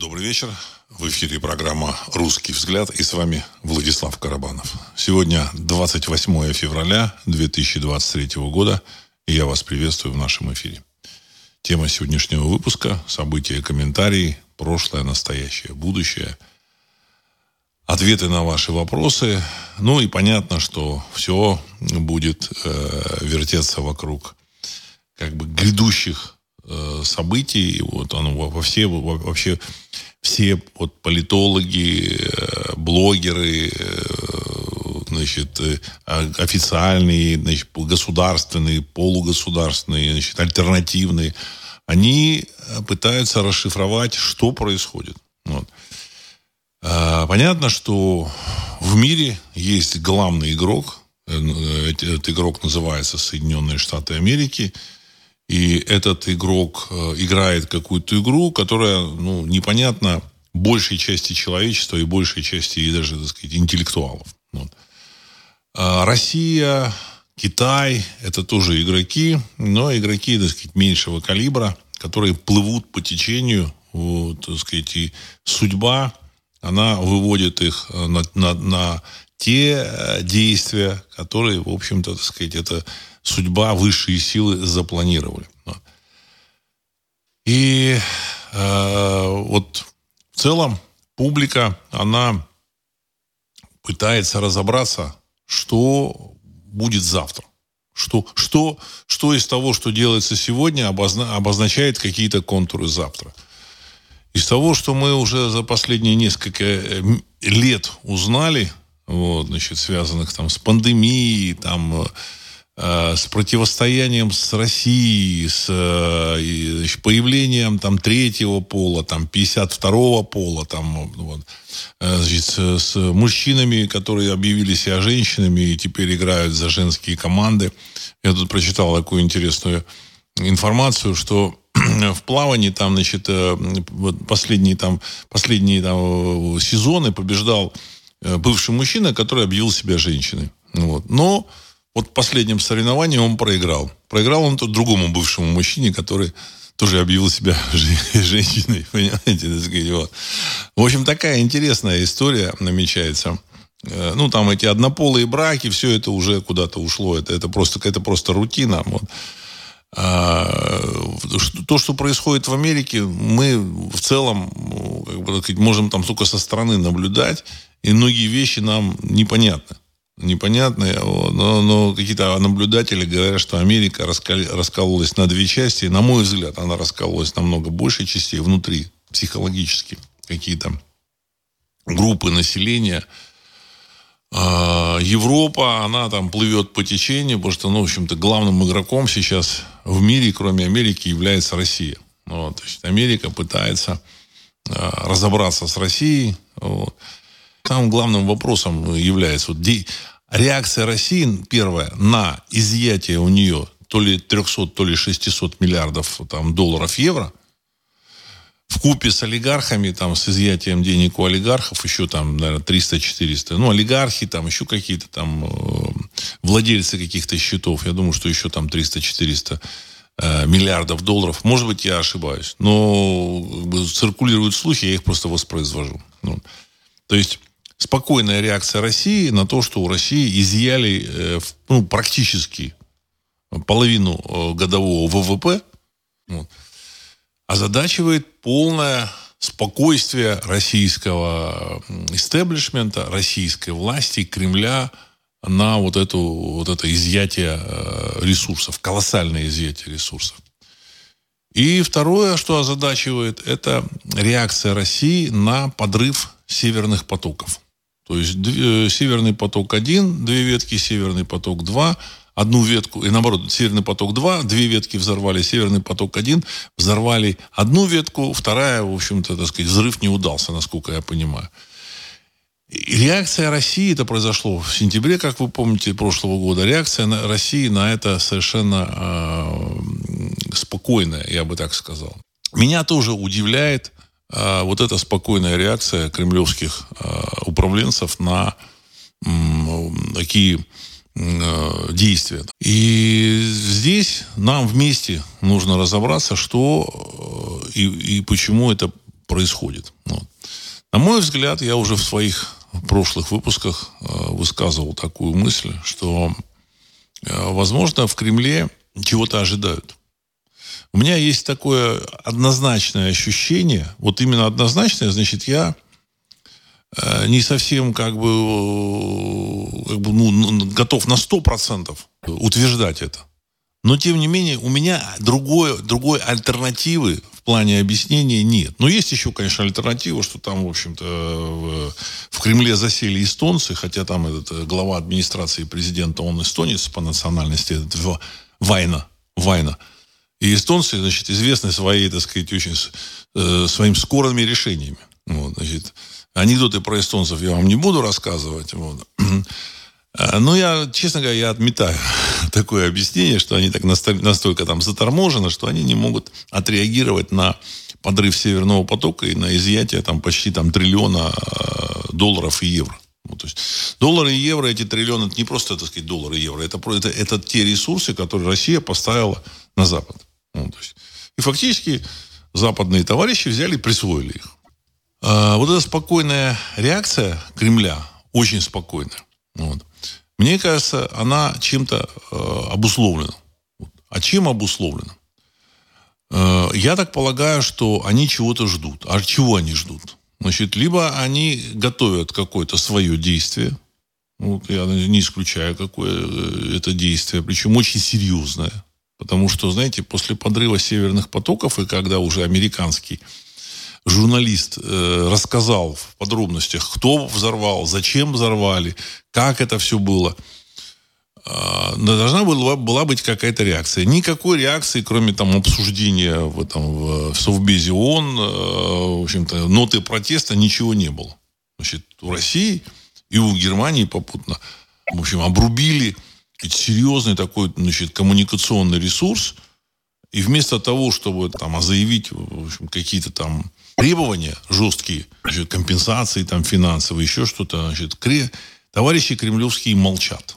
Добрый вечер. В эфире программа «Русский взгляд» и с вами Владислав Карабанов. Сегодня 28 февраля 2023 года, и я вас приветствую в нашем эфире. Тема сегодняшнего выпуска – события, комментарии, прошлое, настоящее, будущее, ответы на ваши вопросы. Ну и понятно, что все будет э, вертеться вокруг как бы грядущих событий. Вот оно во все, вообще все вот политологи, э, блогеры, э, значит, э, официальные, значит, государственные, полугосударственные, значит, альтернативные, они пытаются расшифровать, что происходит. Вот. А, понятно, что в мире есть главный игрок. Этот игрок называется Соединенные Штаты Америки. И этот игрок э, играет какую-то игру, которая, ну, непонятна большей части человечества и большей части и даже, так сказать, интеллектуалов. Вот. А Россия, Китай – это тоже игроки, но игроки, так сказать, меньшего калибра, которые плывут по течению, вот, так сказать, и судьба, она выводит их э, на, на, на те э, действия, которые, в общем-то, так сказать, это судьба, высшие силы запланировали. И э, вот в целом публика, она пытается разобраться, что будет завтра. Что, что, что из того, что делается сегодня, обозна, обозначает какие-то контуры завтра. Из того, что мы уже за последние несколько э, лет узнали, вот, значит, связанных там с пандемией, там, Э, с противостоянием с Россией, с э, появлением там третьего пола, там 52-го пола, там вот, э, значит, с, с мужчинами, которые объявили себя женщинами и теперь играют за женские команды. Я тут прочитал такую интересную информацию, что в плавании там, значит, последние там, последние там сезоны побеждал бывший мужчина, который объявил себя женщиной. Вот. Но вот в последнем соревновании он проиграл. Проиграл он тут другому бывшему мужчине, который тоже объявил себя женщиной, понимаете? Вот. В общем, такая интересная история намечается. Э, ну, там эти однополые браки, все это уже куда-то ушло. Это, это, просто, это просто рутина. Вот. А, то, что происходит в Америке, мы в целом ну, как бы, можем там только со стороны наблюдать, и многие вещи нам непонятны непонятные, но, но какие-то наблюдатели говорят, что Америка раскол, раскололась на две части. На мой взгляд, она раскололась намного больше частей внутри, психологически. Какие-то группы населения. А Европа, она там плывет по течению, потому что, ну, в общем-то, главным игроком сейчас в мире, кроме Америки, является Россия. Вот, то есть Америка пытается а, разобраться с Россией. Вот. Там главным вопросом является вот, реакция России, первая, на изъятие у нее то ли 300, то ли 600 миллиардов там, долларов евро, в купе с олигархами, там, с изъятием денег у олигархов, еще там, наверное, 300-400. Ну, олигархи, там, еще какие-то там э, владельцы каких-то счетов. Я думаю, что еще там 300-400 э, миллиардов долларов. Может быть, я ошибаюсь. Но циркулируют слухи, я их просто воспроизвожу. Ну, то есть спокойная реакция России на то, что у России изъяли э, ну, практически половину э, годового ВВП, вот, озадачивает полное спокойствие российского истеблишмента, российской власти, Кремля на вот, эту, вот это изъятие э, ресурсов, колоссальное изъятие ресурсов. И второе, что озадачивает, это реакция России на подрыв северных потоков. То есть э, Северный поток-1, две ветки, Северный поток-2, одну ветку, и наоборот, Северный поток-2, две ветки взорвали, Северный поток-1, взорвали одну ветку, вторая, в общем-то, так сказать, взрыв не удался, насколько я понимаю. И реакция России, это произошло в сентябре, как вы помните, прошлого года, реакция на России на это совершенно э, спокойная, я бы так сказал. Меня тоже удивляет вот эта спокойная реакция кремлевских а, управленцев на такие а, действия. И здесь нам вместе нужно разобраться, что и, и почему это происходит. Вот. На мой взгляд, я уже в своих прошлых выпусках э, высказывал такую мысль, что, э, возможно, в Кремле чего-то ожидают. У меня есть такое однозначное ощущение, вот именно однозначное, значит, я э, не совсем как бы, как бы ну, готов на 100% утверждать это. Но, тем не менее, у меня другой, другой альтернативы в плане объяснения нет. Но есть еще, конечно, альтернатива, что там, в общем-то, в, в Кремле засели эстонцы, хотя там этот э, глава администрации президента, он эстонец по национальности, этот Вайна. Вайна. И эстонцы, значит, известны своей, так сказать, очень э, своими скорыми решениями. Вот, значит, анекдоты про эстонцев я вам не буду рассказывать. Вот. А, ну, я, честно говоря, я отметаю такое объяснение, что они так настолько, настолько там заторможены, что они не могут отреагировать на подрыв Северного потока и на изъятие там почти там триллиона а, долларов и евро. Ну, то есть доллары и евро, эти триллионы, это не просто, так сказать, доллары и евро, это, это, это те ресурсы, которые Россия поставила на Запад. Ну, то есть, и фактически западные товарищи взяли и присвоили их. А, вот эта спокойная реакция Кремля, очень спокойная, вот, мне кажется, она чем-то э, обусловлена. А чем обусловлена? Э, я так полагаю, что они чего-то ждут. А чего они ждут? Значит, либо они готовят какое-то свое действие, вот я не исключаю, какое э, это действие, причем очень серьезное. Потому что, знаете, после подрыва северных потоков, и когда уже американский журналист э, рассказал в подробностях, кто взорвал, зачем взорвали, как это все было, э, должна была, была быть какая-то реакция. Никакой реакции, кроме там обсуждения в, этом, в Совбезе ООН, э, в общем-то, ноты протеста, ничего не было. Значит, у России и у Германии попутно, в общем, обрубили серьезный такой, значит, коммуникационный ресурс, и вместо того, чтобы там заявить в общем, какие-то там требования жесткие, значит, компенсации там финансовые, еще что-то, значит, кре... товарищи кремлевские молчат.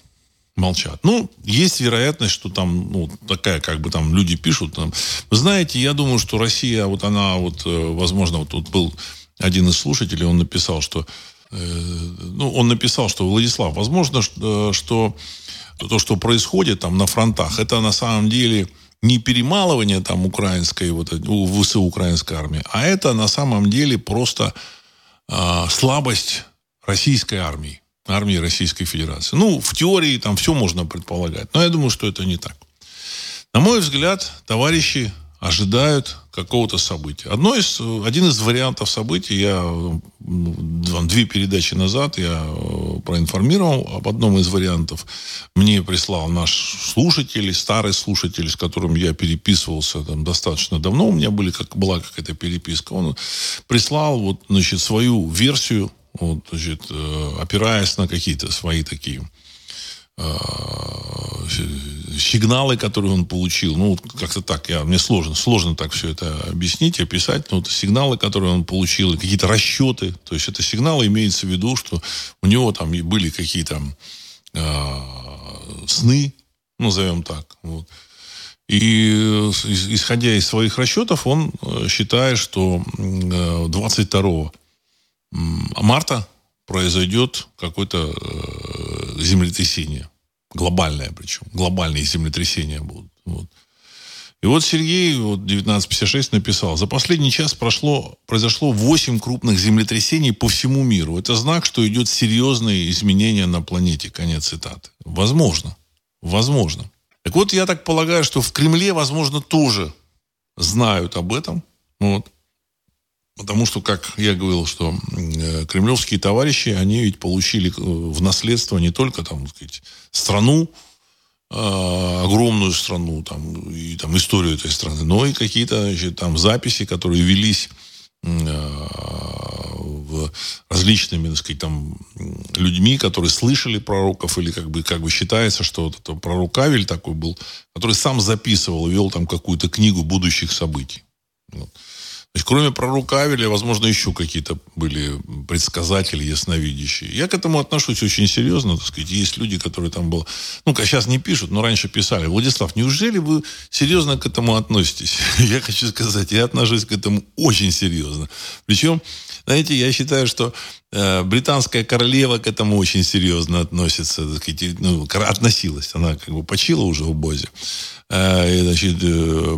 Молчат. Ну, есть вероятность, что там, ну, такая, как бы там люди пишут. Там, знаете, я думаю, что Россия, вот она, вот, э, возможно, вот тут был один из слушателей, он написал, что, э, ну, он написал, что, Владислав, возможно, что, э, что то, что происходит там на фронтах, это на самом деле не перемалывание там украинской, вот, ВСУ украинской армии, а это на самом деле просто э, слабость российской армии, армии Российской Федерации. Ну, в теории там все можно предполагать, но я думаю, что это не так. На мой взгляд, товарищи ожидают какого-то события. Одно из, один из вариантов событий, я две передачи назад я э, проинформировал об одном из вариантов. Мне прислал наш слушатель, старый слушатель, с которым я переписывался там, достаточно давно. У меня были, как, была какая-то переписка. Он прислал вот, значит, свою версию, вот, значит, э, опираясь на какие-то свои такие сигналы, которые он получил. Ну, как-то так. Я, мне сложно, сложно так все это объяснить, описать. Но это сигналы, которые он получил, какие-то расчеты. То есть это сигналы имеется в виду, что у него там были какие-то э, сны, назовем так. Вот. И исходя из своих расчетов, он э, считает, что 22 марта произойдет какое-то э, землетрясение. Глобальное причем. Глобальные землетрясения будут. Вот. И вот Сергей, вот 1956 написал, за последний час прошло, произошло 8 крупных землетрясений по всему миру. Это знак, что идет серьезные изменения на планете. Конец цитаты. Возможно. Возможно. Так вот, я так полагаю, что в Кремле, возможно, тоже знают об этом. Вот. Потому что, как я говорил, что э, кремлевские товарищи, они ведь получили э, в наследство не только там, сказать, страну, э, огромную страну, там, и там историю этой страны, но и какие-то там записи, которые велись э, в различными, так сказать, там, людьми, которые слышали пророков, или как бы, как бы считается, что вот это пророк Авель такой был, который сам записывал, вел там какую-то книгу будущих событий. Вот. Есть, кроме пророка Авеля, возможно, еще какие-то были предсказатели, ясновидящие. Я к этому отношусь очень серьезно. Так сказать. Есть люди, которые там был... Ну, сейчас не пишут, но раньше писали. Владислав, неужели вы серьезно к этому относитесь? Я хочу сказать, я отношусь к этому очень серьезно. Причем, знаете, я считаю, что э, британская королева к этому очень серьезно относится. Так сказать, ну, относилась. Она как бы почила уже в Бозе. Э, значит, э,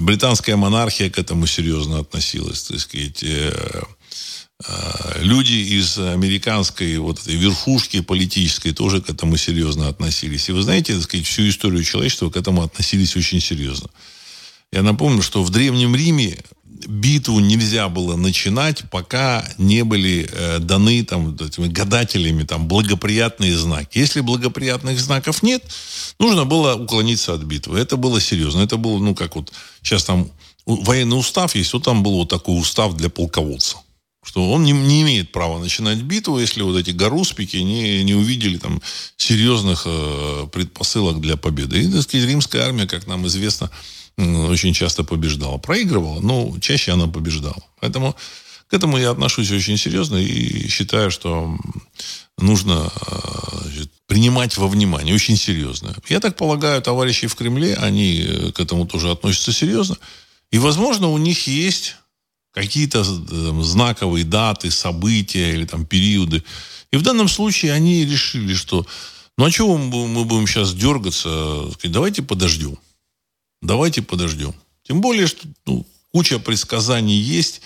британская монархия к этому серьезно относилась. Так сказать, э, люди из американской вот этой верхушки политической тоже к этому серьезно относились. И вы знаете, так сказать, всю историю человечества к этому относились очень серьезно. Я напомню, что в Древнем Риме битву нельзя было начинать, пока не были э, даны там, гадателями там, благоприятные знаки. Если благоприятных знаков нет, нужно было уклониться от битвы. Это было серьезно. Это было, ну, как вот сейчас там военный устав есть, вот там был вот такой устав для полководца что он не, не имеет права начинать битву, если вот эти гаруспики не, не увидели там серьезных э, предпосылок для победы. И, так сказать, римская армия, как нам известно, очень часто побеждала. Проигрывала, но чаще она побеждала. Поэтому к этому я отношусь очень серьезно и считаю, что нужно значит, принимать во внимание очень серьезно. Я так полагаю, товарищи в Кремле, они э, к этому тоже относятся серьезно. И, возможно, у них есть какие-то там, знаковые даты, события или там периоды. И в данном случае они решили, что ну а чего мы будем сейчас дергаться? Давайте подождем. Давайте подождем. Тем более, что ну, куча предсказаний есть.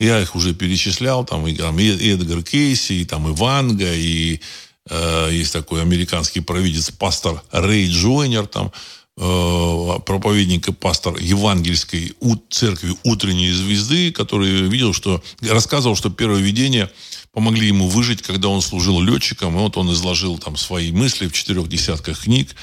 Я их уже перечислял. Там и, там, и Эдгар Кейси, и там и Ванга, и э, есть такой американский провидец, пастор Рэй Джойнер, там, э, проповедник и пастор евангельской церкви утренней звезды, который видел, что рассказывал, что первое видение помогли ему выжить, когда он служил летчиком. И вот он изложил там свои мысли в четырех десятках книг.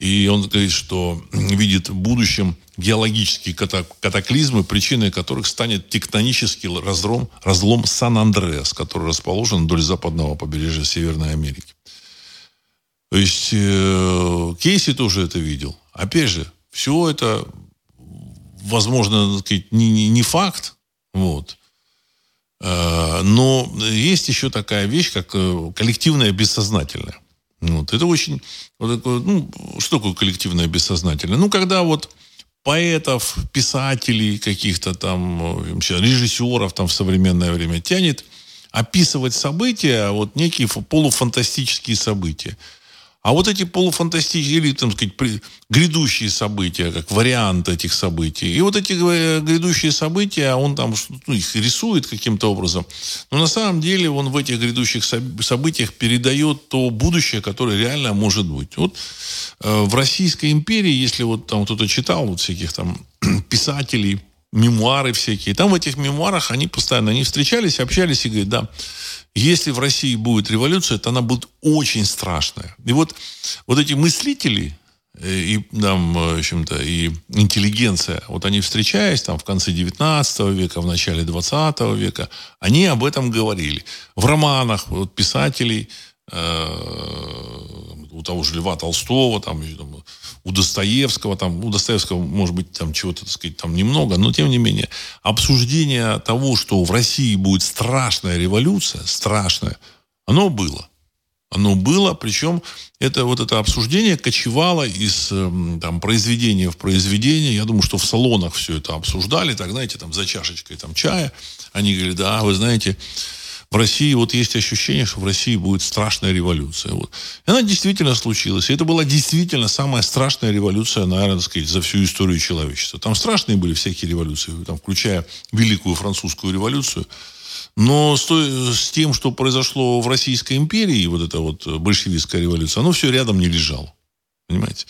И он говорит, что видит в будущем геологические катаклизмы, причиной которых станет тектонический разлом, разлом Сан-Андреас, который расположен вдоль западного побережья Северной Америки. То есть э, Кейси тоже это видел. Опять же, все это, возможно, сказать, не, не, не факт, вот. Э, но есть еще такая вещь, как э, коллективное бессознательное. Вот. Это очень... Вот такое, ну, что такое коллективное бессознательное? Ну, когда вот поэтов, писателей каких-то там, режиссеров там в современное время тянет описывать события, вот некие полуфантастические события. А вот эти полуфантастические или, там сказать, грядущие события, как вариант этих событий. И вот эти э, грядущие события, он там ну, их рисует каким-то образом. Но на самом деле он в этих грядущих событиях передает то будущее, которое реально может быть. Вот э, в Российской империи, если вот там кто-то читал вот всяких там писателей, мемуары всякие, там в этих мемуарах они постоянно, они встречались, общались и говорят, да, если в России будет революция, то она будет очень страшная. И вот, вот эти мыслители, э, и там, в общем-то, и интеллигенция, вот они встречаясь там в конце 19 века, в начале 20 века, они об этом говорили. В романах вот, писателей, э, у того же Льва Толстого, там, у Достоевского, там, у Достоевского, может быть, там чего-то, так сказать, там немного, но тем не менее, обсуждение того, что в России будет страшная революция, страшная, оно было. Оно было, причем это вот это обсуждение кочевало из эм, там, произведения в произведение. Я думаю, что в салонах все это обсуждали, так, знаете, там за чашечкой там, чая. Они говорили, да, вы знаете, в России вот есть ощущение, что в России будет страшная революция. Вот. И она действительно случилась. И это была действительно самая страшная революция, наверное, сказать, за всю историю человечества. Там страшные были всякие революции, там, включая Великую Французскую революцию. Но с, той, с тем, что произошло в Российской империи, вот эта вот большевистская революция, оно все рядом не лежало. Понимаете?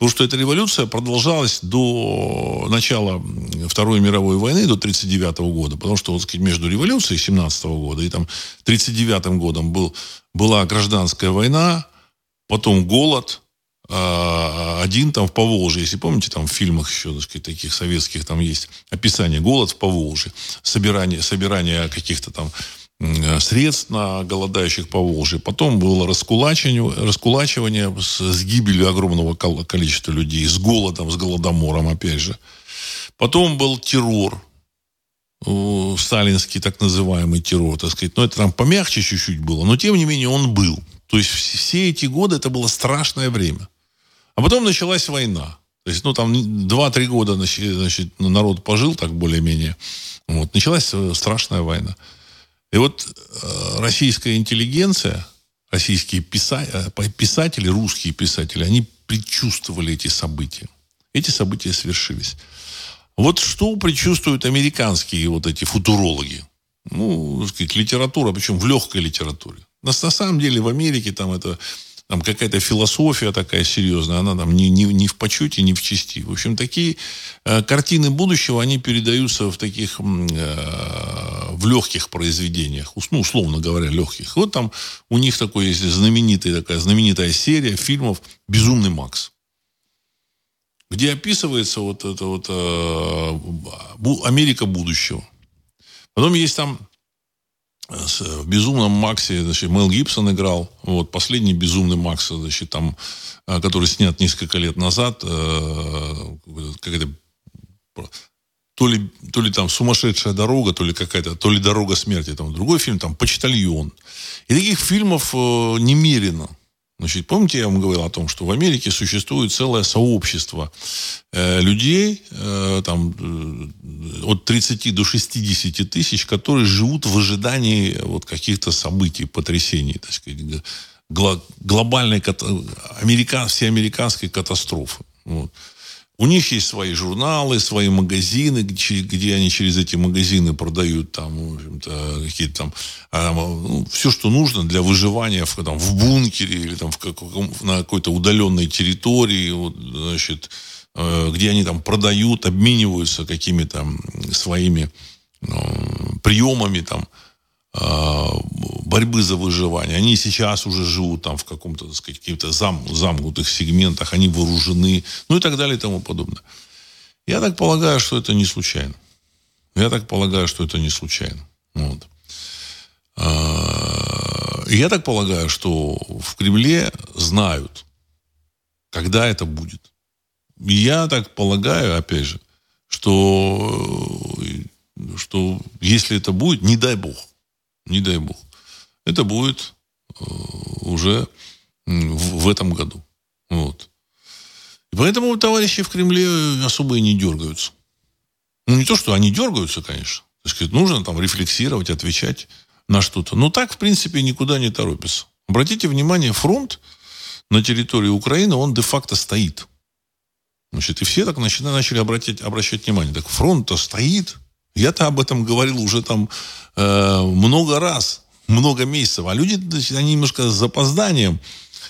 Потому что эта революция продолжалась до начала Второй мировой войны, до 1939 года. Потому что вот, между революцией 17 года и там 1939 годом был, была гражданская война, потом голод, а, один там в Поволжье, если помните, там в фильмах еще, так сказать, таких советских, там есть описание голод в Поволжье, собирание, собирание каких-то там средств на голодающих по Волжье. Потом было раскулачивание, раскулачивание с, с гибелью огромного количества людей, с голодом, с голодомором, опять же. Потом был террор. сталинский так называемый террор, так сказать. Но это там помягче чуть-чуть было. Но, тем не менее, он был. То есть все эти годы это было страшное время. А потом началась война. То есть, ну, там 2-3 года значит, народ пожил так более-менее. Вот. Началась э, страшная война. И вот э, российская интеллигенция, российские писатели, э, писатели, русские писатели, они предчувствовали эти события. Эти события свершились. Вот что предчувствуют американские вот эти футурологи? Ну, сказать, литература, причем в легкой литературе. На, на самом деле в Америке там это там какая-то философия такая серьезная, она там не, не, не в почете, не в части. В общем, такие э, картины будущего, они передаются в таких, э, в легких произведениях, ну, условно говоря, легких. Вот там у них такой есть знаменитая такая знаменитая серия фильмов «Безумный Макс», где описывается вот это вот э, Америка будущего. Потом есть там в «Безумном Максе» значит, Мел Гибсон играл. Вот, последний «Безумный Макс», значит, там, э, который снят несколько лет назад. Э, какая-то то ли, то ли там «Сумасшедшая дорога», то ли какая-то, то ли «Дорога смерти». Там другой фильм, там «Почтальон». И таких фильмов э, немерено. Значит, помните, я вам говорил о том, что в Америке существует целое сообщество э, людей, э, там, э, от 30 до 60 тысяч, которые живут в ожидании вот каких-то событий, потрясений, так сказать, гло, глобальной, американ, всеамериканской катастрофы. Вот. У них есть свои журналы, свои магазины, где, где они через эти магазины продают там, в общем-то, какие-то там, а, ну, все, что нужно для выживания в, там, в бункере или там в каком, на какой-то удаленной территории, вот, значит, э, где они там продают, обмениваются какими-то своими ну, приемами там, борьбы за выживание. Они сейчас уже живут там в каком-то, так сказать, каких-то зам, замкнутых сегментах, они вооружены, ну и так далее и тому подобное. Я так полагаю, что это не случайно. Я так полагаю, что это не случайно. Вот. А, я так полагаю, что в Кремле знают, когда это будет. Я так полагаю, опять же, что, что если это будет, не дай бог, не дай бог, это будет э, уже в, в этом году. Вот. И поэтому товарищи в Кремле особо и не дергаются. Ну, не то, что они дергаются, конечно. Так сказать, нужно там рефлексировать, отвечать на что-то. Но так, в принципе, никуда не торопится. Обратите внимание, фронт на территории Украины, он де-факто стоит. Значит, и все так начали, начали обратить, обращать внимание. Так фронт-то стоит. Я-то об этом говорил уже там э, много раз много месяцев. А люди, они немножко с запозданием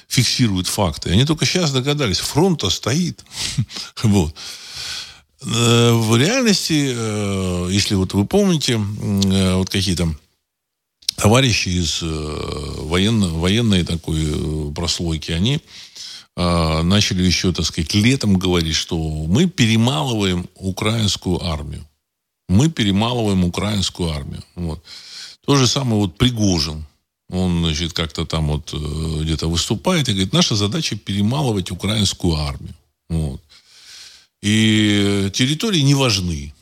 фиксируют факты. Они только сейчас догадались. Фронт-то стоит. вот. Э, в реальности, э, если вот вы помните, э, вот какие-то товарищи из военно, военной такой прослойки, они начали еще, так сказать, летом говорить, что мы перемалываем украинскую армию. Мы перемалываем украинскую армию. Вот. То же самое вот Пригожин. Он, значит, как-то там вот э, где-то выступает и говорит, наша задача перемалывать украинскую армию. Вот. И территории не важны.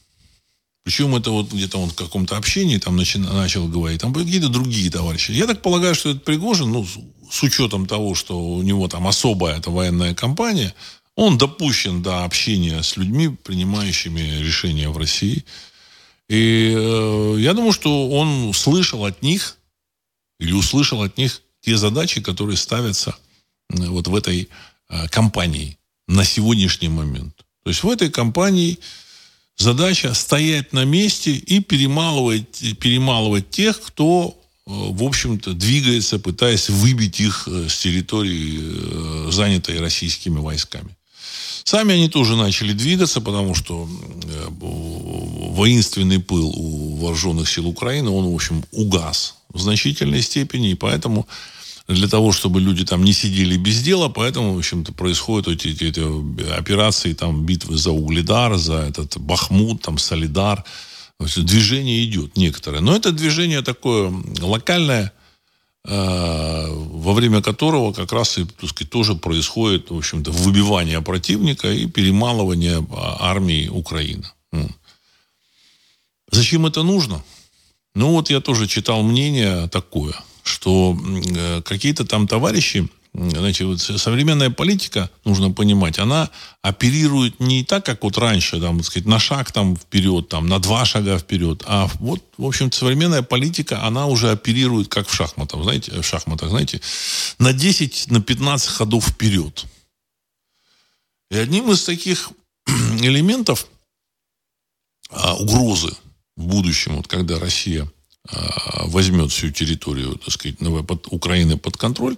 Причем это вот где-то он в каком-то общении там начи, начал говорить, там какие-то другие товарищи. Я так полагаю, что этот Пригожин, ну, с учетом того, что у него там особая эта военная кампания, он допущен до общения с людьми, принимающими решения в России. И э, я думаю, что он слышал от них или услышал от них те задачи, которые ставятся э, вот в этой э, компании на сегодняшний момент. То есть в этой компании задача стоять на месте и перемалывать, перемалывать тех, кто, э, в общем-то, двигается, пытаясь выбить их э, с территории, э, занятой российскими войсками. Сами они тоже начали двигаться, потому что э, воинственный пыл у вооруженных сил Украины, он, в общем, угас в значительной степени, и поэтому для того, чтобы люди там не сидели без дела, поэтому, в общем-то, происходят эти, эти, эти операции, там, битвы за Угледар, за этот Бахмут, там, Солидар. Движение идет некоторое. Но это движение такое локальное, во время которого как раз и так сказать, тоже происходит, в общем-то, выбивание противника и перемалывание а, армии Украины. Зачем это нужно? Ну вот я тоже читал мнение такое, что э, какие-то там товарищи Значит, вот современная политика, нужно понимать, она оперирует не так, как вот раньше, там, сказать, на шаг там вперед, там, на два шага вперед, а вот, в общем, современная политика, она уже оперирует как в шахматах, знаете, в шахматах, знаете, на 10, на 15 ходов вперед. И одним из таких элементов а, угрозы в будущем, вот когда Россия а, возьмет всю территорию, так сказать, Украины под контроль,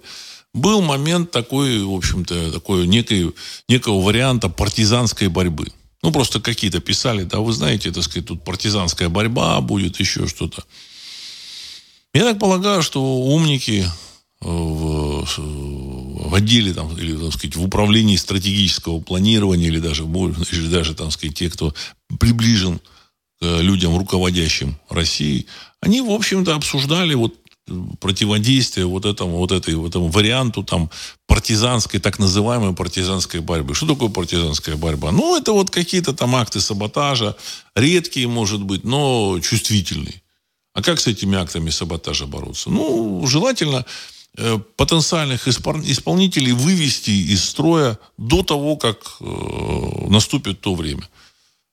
был момент такой, в общем-то, такой некой, некого варианта партизанской борьбы. Ну, просто какие-то писали, да, вы знаете, так сказать, тут партизанская борьба будет, еще что-то. Я так полагаю, что умники э, в, в отделе, там, или, так сказать, в управлении стратегического планирования, или даже, или даже, там сказать, те, кто приближен к людям, руководящим Россией, они, в общем-то, обсуждали вот противодействие вот этому, вот этой, вот этому варианту там партизанской, так называемой партизанской борьбы. Что такое партизанская борьба? Ну, это вот какие-то там акты саботажа, редкие, может быть, но чувствительные. А как с этими актами саботажа бороться? Ну, желательно э, потенциальных исполнителей вывести из строя до того, как э, наступит то время.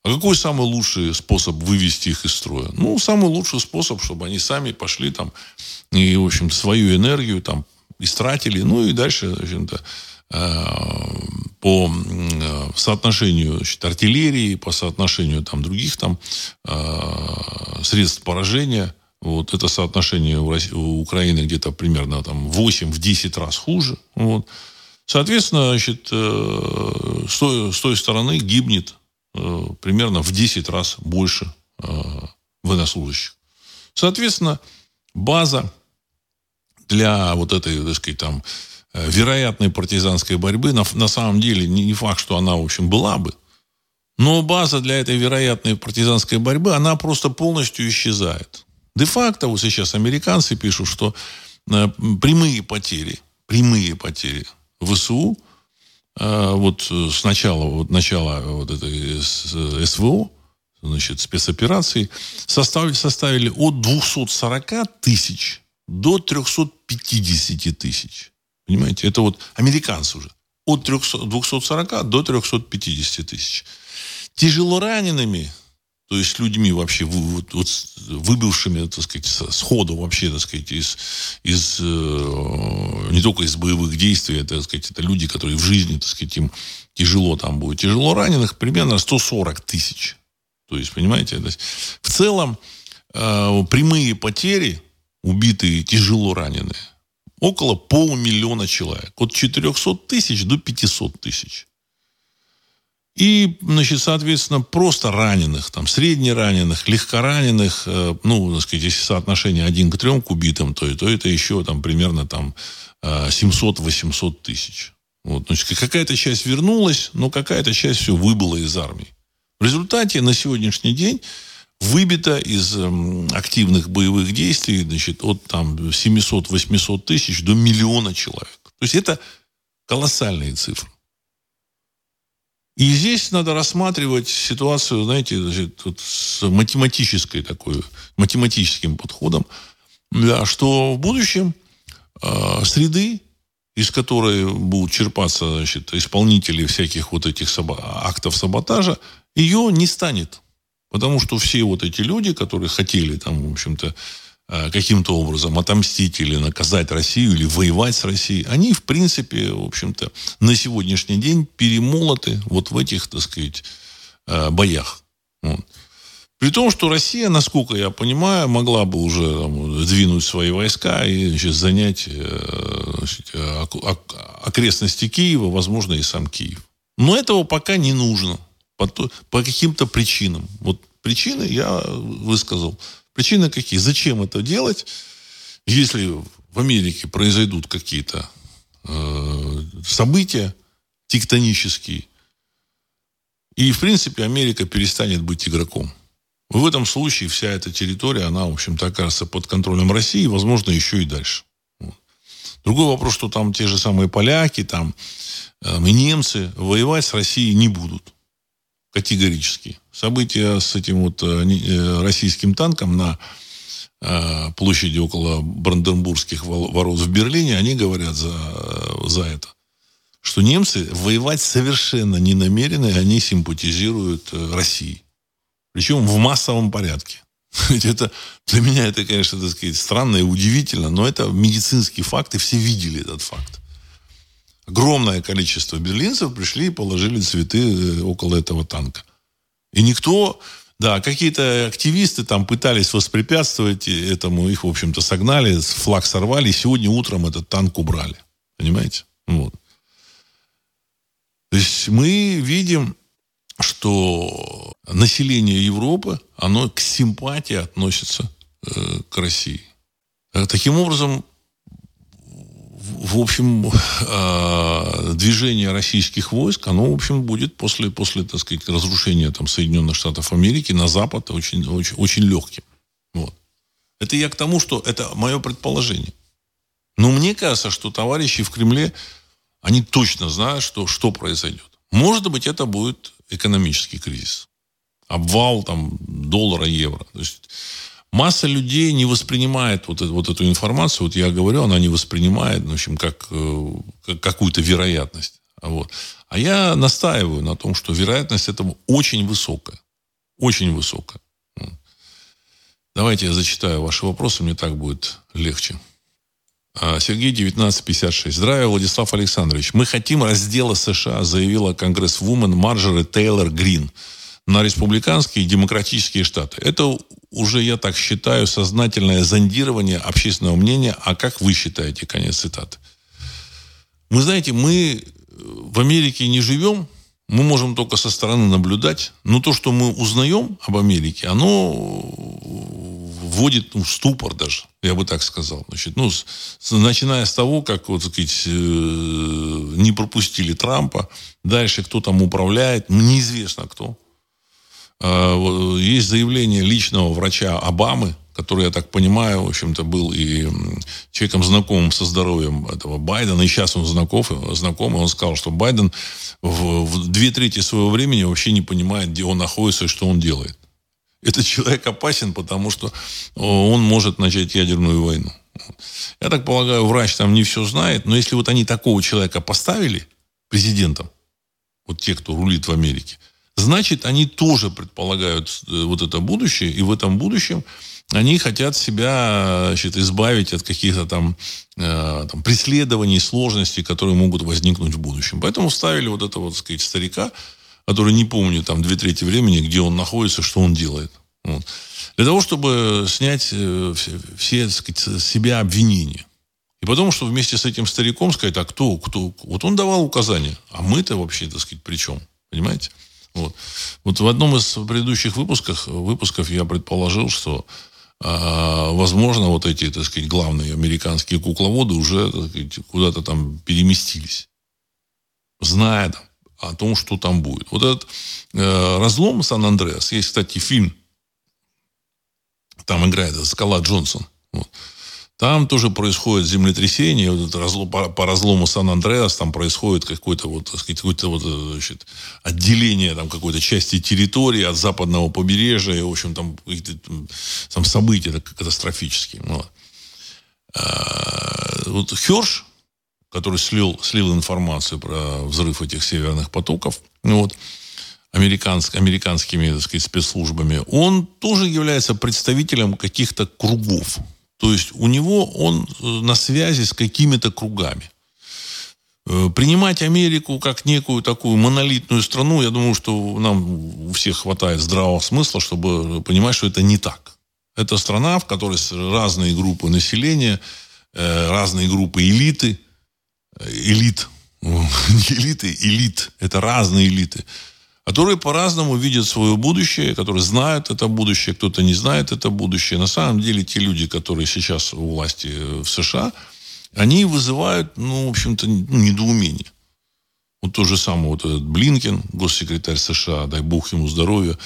А какой самый лучший способ вывести их из строя? Ну, самый лучший способ, чтобы они сами пошли там и, в общем свою энергию там истратили, ну и дальше, в общем-то, э, по э, соотношению значит, артиллерии, по соотношению там других там э, средств поражения, вот это соотношение у, России, у Украины где-то примерно там 8 в 10 раз хуже. Вот. Соответственно, значит, с, той, с той стороны гибнет примерно в 10 раз больше военнослужащих. Соответственно, база для вот этой, так сказать, там, э, вероятной партизанской борьбы, на, на самом деле не, не факт, что она, в общем, была бы. Но база для этой вероятной партизанской борьбы, она просто полностью исчезает. Де-факто, вот сейчас американцы пишут, что э, прямые потери, прямые потери ВСУ, э, вот с начала, вот начала вот этой СВО, значит, спецоперации, составили, составили от 240 тысяч до 350 тысяч. Понимаете? Это вот американцы уже. От 300, 240 до 350 тысяч. Тяжело ранеными, то есть людьми вообще вот, вот, выбывшими, так сказать, сходу вообще, так сказать, из, из, э, не только из боевых действий, это, так сказать, это люди, которые в жизни, так сказать, им тяжело там будет. Тяжело раненых примерно 140 тысяч. То есть, понимаете, то есть, в целом э, прямые потери убитые, тяжело раненые. Около полумиллиона человек. От 400 тысяч до 500 тысяч. И, значит, соответственно, просто раненых, там, среднераненых, легкораненых, э, ну, так сказать, если соотношение один к трем к убитым, то, то это еще там примерно там 700-800 э, тысяч. Вот, значит, какая-то часть вернулась, но какая-то часть все выбыла из армии. В результате на сегодняшний день выбито из эм, активных боевых действий значит, от там, 700-800 тысяч до миллиона человек. То есть это колоссальные цифры. И здесь надо рассматривать ситуацию, знаете, значит, вот с математической такой, математическим подходом, да, что в будущем э, среды, из которой будут черпаться значит, исполнители всяких вот этих саба- актов саботажа, ее не станет. Потому что все вот эти люди, которые хотели там, в общем-то, каким-то образом отомстить или наказать Россию, или воевать с Россией, они, в принципе, в общем-то, на сегодняшний день перемолоты вот в этих, так сказать, э, боях. При том, что Россия, насколько я понимаю, могла бы уже там, двинуть свои войска и значит, занять э, значит, окрестности Киева, возможно, и сам Киев. Но этого пока не нужно по, по каким-то причинам. Вот причины я высказал. Причины какие? Зачем это делать, если в Америке произойдут какие-то э, события тектонические, и, в принципе, Америка перестанет быть игроком. В этом случае вся эта территория, она, в общем-то, окажется под контролем России, возможно, еще и дальше. Другой вопрос, что там те же самые поляки, там э, и немцы воевать с Россией не будут категорически. События с этим вот э, российским танком на площади около Бранденбургских ворот в Берлине, они говорят за, за это. Что немцы воевать совершенно не намерены, они симпатизируют России. Причем в массовом порядке. Это, для меня это, конечно, так сказать, странно и удивительно, но это медицинский факт, и все видели этот факт. Огромное количество берлинцев пришли и положили цветы э, около этого танка. И никто, да, какие-то активисты там пытались воспрепятствовать этому, их, в общем-то, согнали, флаг сорвали, и сегодня утром этот танк убрали. Понимаете? Вот. То есть мы видим что население Европы, оно к симпатии относится э, к России. Э, таким образом, в общем, э, движение российских войск, оно, в общем, будет после, после так сказать, разрушения там, Соединенных Штатов Америки на Запад очень, очень, очень легким. Вот. Это я к тому, что это мое предположение. Но мне кажется, что товарищи в Кремле, они точно знают, что, что произойдет. Может быть, это будет экономический кризис. Обвал там, доллара, евро. То есть масса людей не воспринимает вот, эту, вот эту информацию. Вот я говорю, она не воспринимает, в общем, как, э, как какую-то вероятность. Вот. А я настаиваю на том, что вероятность этого очень высокая. Очень высокая. Давайте я зачитаю ваши вопросы, мне так будет легче. А, Сергей 1956. Здравия, Владислав Александрович. Мы хотим раздела США, заявила конгресс-вумен Марджори Тейлор Грин на республиканские и демократические штаты. Это уже, я так считаю, сознательное зондирование общественного мнения. А как вы считаете? Конец цитаты. Вы знаете, мы в Америке не живем, мы можем только со стороны наблюдать. Но то, что мы узнаем об Америке, оно вводит ну, в ступор даже, я бы так сказал. Значит, ну, с, начиная с того, как вот, сказать, э, не пропустили Трампа, дальше кто там управляет, неизвестно кто. Э, есть заявление личного врача Обамы, который, я так понимаю, в общем-то, был и человеком знакомым со здоровьем этого Байдена, и сейчас он знаков, знакомый, он сказал, что Байден в, в две трети своего времени вообще не понимает, где он находится и что он делает. Этот человек опасен, потому что он может начать ядерную войну. Я так полагаю, врач там не все знает, но если вот они такого человека поставили президентом, вот те, кто рулит в Америке, значит, они тоже предполагают э, вот это будущее, и в этом будущем они хотят себя значит, избавить от каких-то там, э, там преследований, сложностей, которые могут возникнуть в будущем. Поэтому вставили вот этого, вот, сказать, старика, который не помнит там две трети времени, где он находится, что он делает. Вот. Для того, чтобы снять э, все, все так сказать, себя обвинения. И потом, что вместе с этим стариком сказать, а кто, кто? Вот он давал указания, а мы-то вообще, так сказать, при чем? Понимаете? Вот. вот в одном из предыдущих выпусков, выпусков я предположил, что а, возможно, вот эти, так сказать, главные американские кукловоды уже куда-то там переместились. Зная там, о том, что там будет. Вот этот э, разлом Сан-Андреас, есть, кстати, фильм, там играет Скала Джонсон. Вот. Там тоже происходит землетрясение, вот разлом, по, по разлому Сан-Андреас там происходит какое-то вот, сказать, какое-то вот, значит, отделение там какой-то части территории от западного побережья, и, в общем, там там события катастрофические. Вот. А, вот Херш, который слил, слил информацию про взрыв этих северных потоков, ну вот, американск, американскими так сказать, спецслужбами, он тоже является представителем каких-то кругов. То есть у него он э, на связи с какими-то кругами. Э, принимать Америку как некую такую монолитную страну, я думаю, что нам у всех хватает здравого смысла, чтобы понимать, что это не так. Это страна, в которой разные группы населения, э, разные группы элиты – элит. Не элиты, элит. Это разные элиты. Которые по-разному видят свое будущее, которые знают это будущее, кто-то не знает это будущее. На самом деле, те люди, которые сейчас у власти в США, они вызывают, ну, в общем-то, недоумение. Вот то же самое вот этот Блинкен, госсекретарь США, дай бог ему здоровья.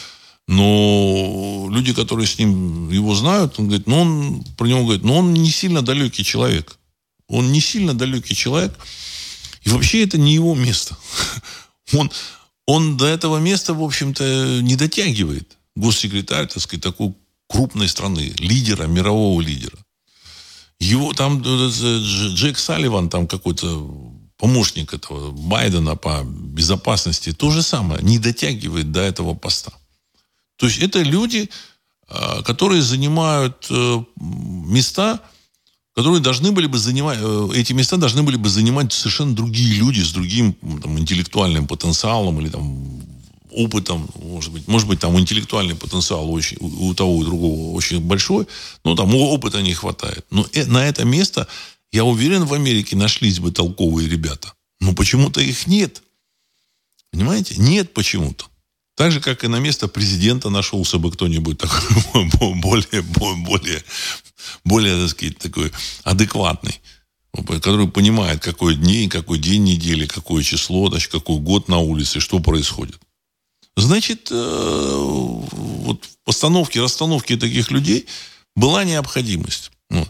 Но люди, которые с ним его знают, он говорит, ну, он, про него говорит, ну, он не сильно далекий человек. Он не сильно далекий человек. И вообще это не его место. Он, он до этого места, в общем-то, не дотягивает. Госсекретарь, так сказать, такой крупной страны, лидера, мирового лидера. Его там э, Джек Салливан, там какой-то помощник этого Байдена по безопасности, то же самое, не дотягивает до этого поста. То есть это люди, а, которые занимают э, места, которые должны были бы занимать, э, эти места должны были бы занимать совершенно другие люди с другим там, интеллектуальным потенциалом или там опытом, может быть, может быть, там интеллектуальный потенциал очень, у того и другого очень большой, но там опыта не хватает. Но на это место я уверен, в Америке нашлись бы толковые ребята. Но почему-то их нет. Понимаете? Нет почему-то. Так же, как и на место президента нашелся бы кто-нибудь такой более, более, более, так сказать, такой адекватный, который понимает, какой день, какой день недели, какое число, значит, какой год на улице, что происходит. Значит, э, вот в постановке, расстановке таких людей была необходимость. Ну,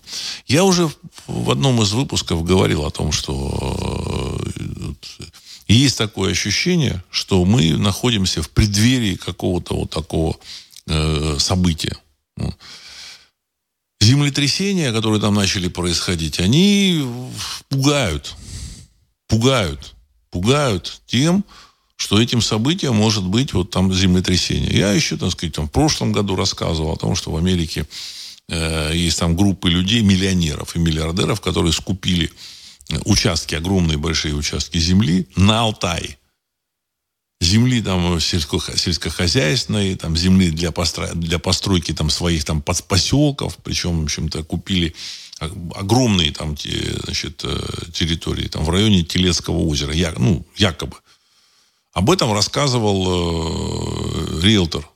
я уже в одном из выпусков говорил о том, что э, есть такое ощущение, что мы находимся в преддверии какого-то вот такого э, события. Ну, землетрясения, которые там начали происходить, они пугают. Пугают. Пугают тем, что этим событием может быть вот там землетрясение. Я еще, так сказать, там, в прошлом году рассказывал о том, что в Америке Э, есть там группы людей, миллионеров и миллиардеров, которые скупили участки, огромные большие участки земли на Алтае. Земли там сельско, сельскохозяйственной, там земли для, постро, для постройки там своих там поселков, причем, в общем-то, купили огромные там значит, э, территории там в районе Телецкого озера, я, ну, якобы. Об этом рассказывал э, риэлтор,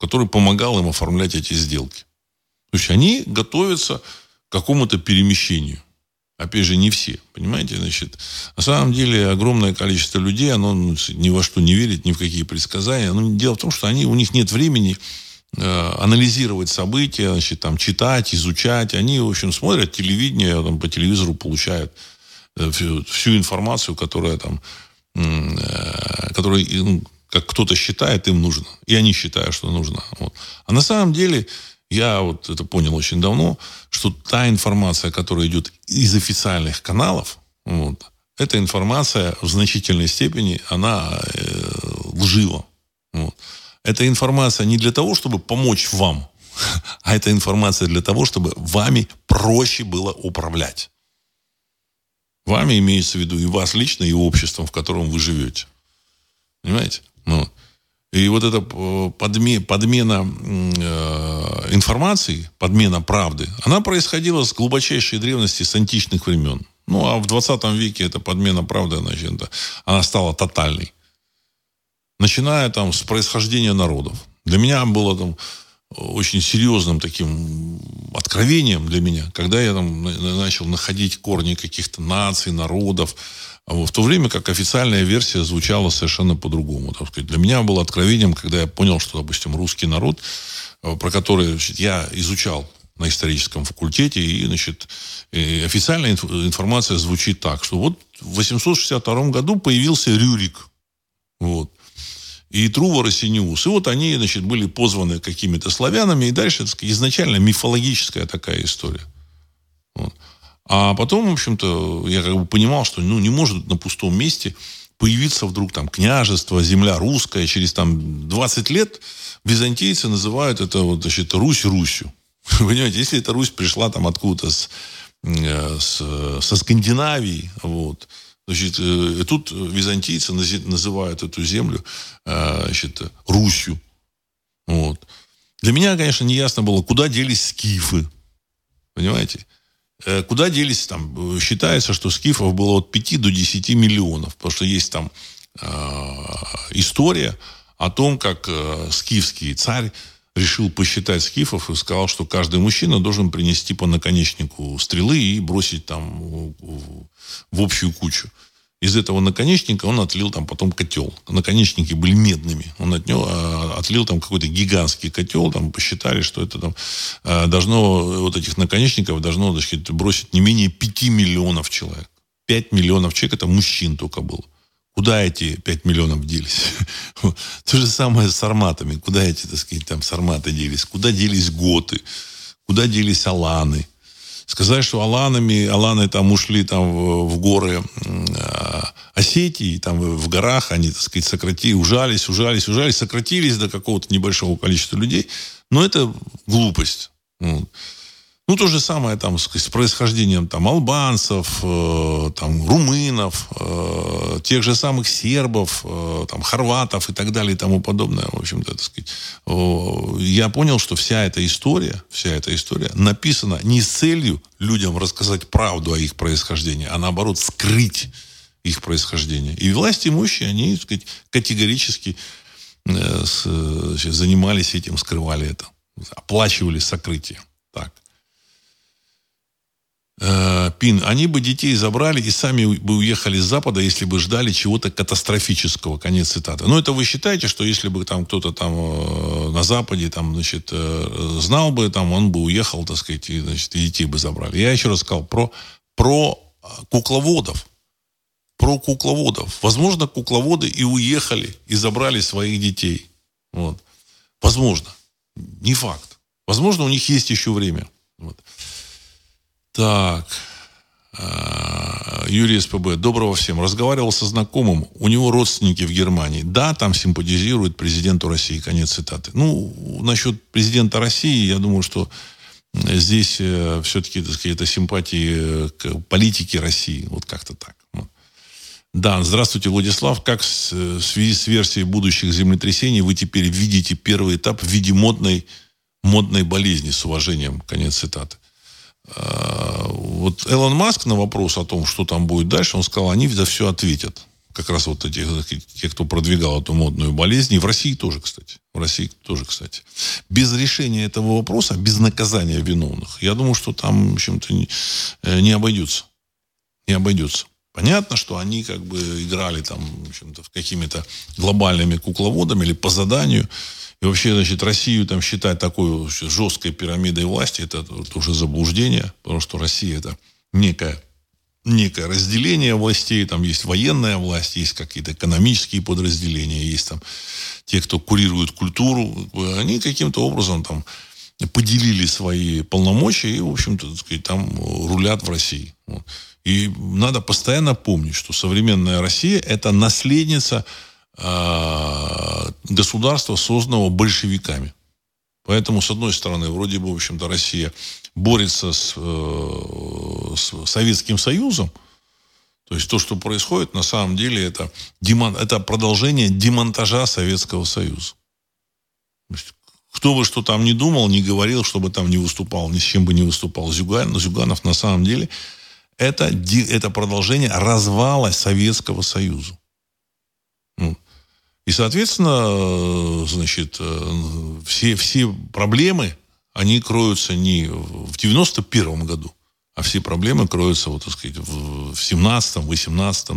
который помогал им оформлять эти сделки. То есть они готовятся к какому-то перемещению. Опять же, не все, понимаете, значит, на самом деле огромное количество людей, оно ну, ни во что не верит, ни в какие предсказания. Но дело в том, что они, у них нет времени э, анализировать события, значит, там, читать, изучать. Они, в общем, смотрят телевидение, там, по телевизору получают э, всю, всю информацию, которая там, э, которая, ну, как кто-то считает, им нужно. И они считают, что нужно. Вот. А на самом деле я вот это понял очень давно, что та информация, которая идет из официальных каналов, вот, эта информация в значительной степени, она э, лжива. Вот. Эта информация не для того, чтобы помочь вам, а эта информация для того, чтобы вами проще было управлять. Вами имеется в виду и вас лично, и обществом, в котором вы живете. Понимаете? Ну, и вот эта э, подме, подмена э, информации, подмена правды, она происходила с глубочайшей древности, с античных времен. Ну, а в 20 веке эта подмена правды, значит, она стала тотальной. Начиная там с происхождения народов. Для меня было там очень серьезным таким откровением для меня, когда я там начал находить корни каких-то наций, народов, в то время как официальная версия звучала совершенно по-другому. Для меня было откровением, когда я понял, что, допустим, русский народ, э, про который значит, я изучал на историческом факультете, и, значит, и официальная информация звучит так, что вот в 862 году появился Рюрик. Вот. И Трувор и Синеус. И вот они, значит, были позваны какими-то славянами, и дальше, так изначально мифологическая такая история. Вот. А потом, в общем-то, я как бы понимал, что ну, не может на пустом месте появиться вдруг там княжество, земля русская. Через там 20 лет византийцы называют это вот, значит, Русь Русью. Понимаете, если эта Русь пришла там откуда-то с, э, с, со Скандинавии, вот, значит, э, и тут византийцы называют эту землю э, значит, Русью. Вот. Для меня, конечно, не ясно было, куда делись скифы. Понимаете? Э, куда делись там? Считается, что скифов было от 5 до 10 миллионов, потому что есть там э, история о том, как э, скифский царь решил посчитать скифов и сказал, что каждый мужчина должен принести по наконечнику стрелы и бросить там в, в общую кучу из этого наконечника он отлил там потом котел. Наконечники были медными. Он от него а, отлил там какой-то гигантский котел, там посчитали, что это там а, должно, вот этих наконечников должно значит, бросить не менее 5 миллионов человек. 5 миллионов человек это мужчин только было. Куда эти 5 миллионов делись? То же самое с арматами. Куда эти, так сказать, там сарматы делись? Куда делись готы? Куда делись аланы? Сказать, что аланами, аланы там ушли там в, в горы э, Осетии, там в горах, они, так сказать, сократили, ужались, ужались, ужались, сократились до какого-то небольшого количества людей. Но это глупость. Ну, то же самое там с, происхождением там албанцев, э, там румынов, э, тех же самых сербов, э, там хорватов и так далее и тому подобное. В общем-то, так сказать, э, я понял, что вся эта история, вся эта история написана не с целью людям рассказать правду о их происхождении, а наоборот скрыть их происхождение. И власти имущие, они, так сказать, категорически э, с, занимались этим, скрывали это, оплачивали сокрытие. Так. Э, Пин, они бы детей забрали и сами бы уехали с Запада, если бы ждали чего-то катастрофического. Конец цитаты. Но это вы считаете, что если бы там кто-то там э, на Западе там, значит, э, знал бы, там он бы уехал, так сказать, и, значит, и детей бы забрали. Я еще раз сказал про, про кукловодов. Про кукловодов. Возможно, кукловоды и уехали, и забрали своих детей. Вот. Возможно. Не факт. Возможно, у них есть еще время. Вот. Так. А, Юрий СПБ. Доброго всем. Разговаривал со знакомым. У него родственники в Германии. Да, там симпатизирует президенту России. Конец цитаты. Ну, насчет президента России, я думаю, что здесь э, все-таки, так сказать, это симпатии к политике России. Вот как-то так. Да, здравствуйте, Владислав. Как в связи с версией будущих землетрясений вы теперь видите первый этап в виде модной, модной болезни с уважением? Конец цитаты. А, вот Элон Маск на вопрос о том, что там будет дальше, он сказал, они за все ответят. Как раз вот эти, те, кто продвигал эту модную болезнь. И в России тоже, кстати. В России тоже, кстати. Без решения этого вопроса, без наказания виновных, я думаю, что там, в общем-то, не, э, не обойдется. Не обойдется. Понятно, что они как бы играли там, в общем-то, какими-то глобальными кукловодами или по заданию. И вообще, значит, Россию там считать такой жесткой пирамидой власти, это, это уже заблуждение, потому что Россия это некое, некое разделение властей, там есть военная власть, есть какие-то экономические подразделения, есть там те, кто курирует культуру, они каким-то образом там поделили свои полномочия и, в общем-то, сказать, там рулят в России. И надо постоянно помнить, что современная Россия – это наследница Э, государства, созданного большевиками. Поэтому, с одной стороны, вроде бы, в общем-то, Россия борется с, э, с Советским Союзом, то есть то, что происходит, на самом деле, это, демон, это продолжение демонтажа Советского Союза. Кто бы что там ни думал, не говорил, чтобы там не выступал, ни с чем бы не выступал Зюганов, Зюганов на самом деле это, это продолжение развала Советского Союза. Ну, и, соответственно, э, значит, э, все, все проблемы, они кроются не в 91 году, а все проблемы кроются, вот, так сказать, в 17, 18,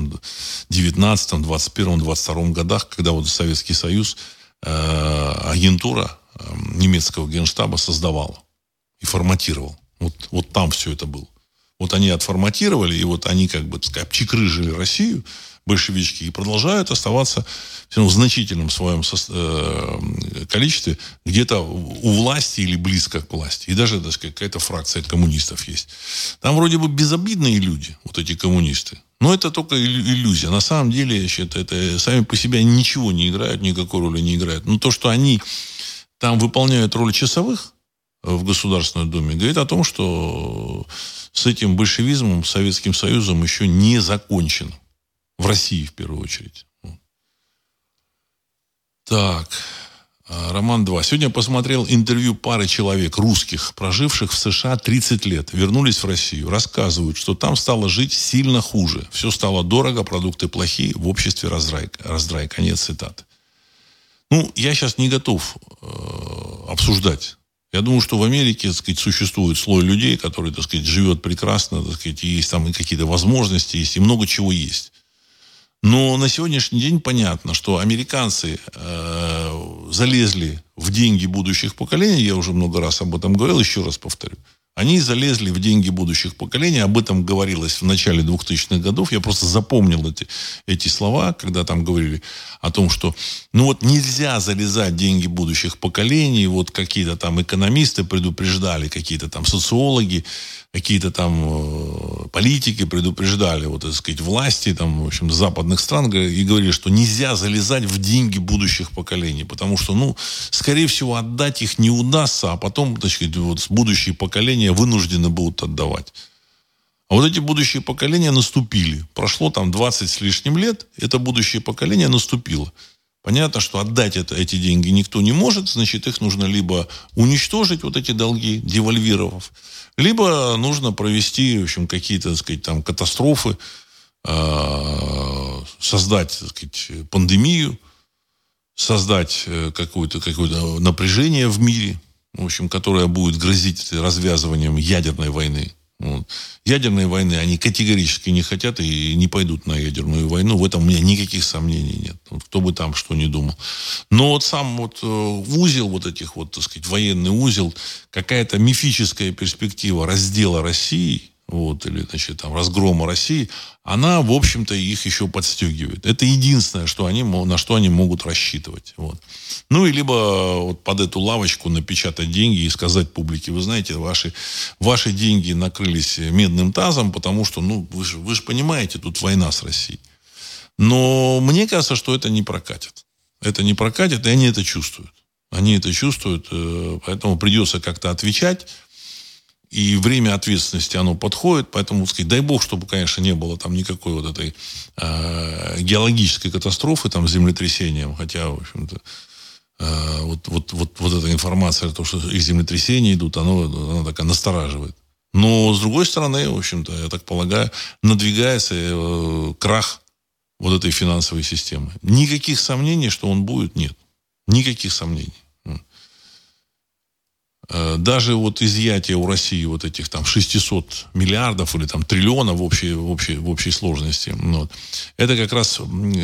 19, 21, 22 годах, когда вот Советский Союз, э, агентура э, немецкого генштаба создавала и форматировал. Вот, вот там все это было. Вот они отформатировали, и вот они как бы, так сказать, обчекрыжили Россию, большевички и продолжают оставаться в значительном своем э, количестве где-то у власти или близко к власти. И даже, так сказать, какая-то фракция коммунистов есть. Там вроде бы безобидные люди, вот эти коммунисты. Но это только иллюзия. На самом деле, считаю, это сами по себе ничего не играют, никакой роли не играют. Но то, что они там выполняют роль часовых в Государственной Думе, говорит о том, что с этим большевизмом, Советским Союзом еще не закончено. В России, в первую очередь. Так. А, Роман 2. Сегодня посмотрел интервью пары человек, русских, проживших в США 30 лет, вернулись в Россию. Рассказывают, что там стало жить сильно хуже. Все стало дорого, продукты плохие, в обществе раздрай. раздрай. Конец цитаты. Ну, я сейчас не готов э, обсуждать. Я думаю, что в Америке, так сказать, существует слой людей, который, так сказать, живет прекрасно, так сказать, и есть там и какие-то возможности, есть и много чего есть. Но на сегодняшний день понятно, что американцы э, залезли в деньги будущих поколений, я уже много раз об этом говорил, еще раз повторю. Они залезли в деньги будущих поколений. Об этом говорилось в начале 2000-х годов. Я просто запомнил эти, эти слова, когда там говорили о том, что ну вот нельзя залезать деньги будущих поколений. Вот какие-то там экономисты предупреждали, какие-то там социологи, какие-то там э, политики предупреждали, вот, так сказать, власти там, в общем, западных стран и говорили, что нельзя залезать в деньги будущих поколений, потому что, ну, скорее всего, отдать их не удастся, а потом, так сказать, вот будущие поколения вынуждены будут отдавать. А вот эти будущие поколения наступили. Прошло там 20 с лишним лет, это будущее поколение наступило. Понятно, что отдать это, эти деньги никто не может, значит, их нужно либо уничтожить, вот эти долги, девальвировав, либо нужно провести, в общем, какие-то, так сказать, там катастрофы, а, создать, так сказать, пандемию, создать э, какое-то какое напряжение в мире, в общем, которое будет грозить развязыванием ядерной войны. Вот. Ядерной войны они категорически не хотят и не пойдут на ядерную войну. В этом у меня никаких сомнений нет. Вот кто бы там что ни думал. Но вот сам вот э, узел вот этих вот, так сказать, военный узел, какая-то мифическая перспектива раздела России, вот, или, значит, там, разгрома России, она, в общем-то, их еще подстегивает. Это единственное, что они, на что они могут рассчитывать. Вот. Ну, и либо вот под эту лавочку напечатать деньги и сказать публике, вы знаете, ваши, ваши деньги накрылись медным тазом, потому что, ну, вы же, вы понимаете, тут война с Россией. Но мне кажется, что это не прокатит. Это не прокатит, и они это чувствуют. Они это чувствуют, э, поэтому придется как-то отвечать и время ответственности оно подходит, поэтому, сказать, дай бог, чтобы, конечно, не было там никакой вот этой э, геологической катастрофы, там, с землетрясением, хотя, в общем-то, э, вот, вот, вот, вот эта информация, то, что их землетрясения идут, оно, она такая настораживает. Но, с другой стороны, в общем-то, я так полагаю, надвигается э, крах вот этой финансовой системы. Никаких сомнений, что он будет, нет. Никаких сомнений. Э, даже вот изъятие у России вот этих там 600 миллиардов или там триллионов в общей, в общей, в общей сложности, ну вот, это как раз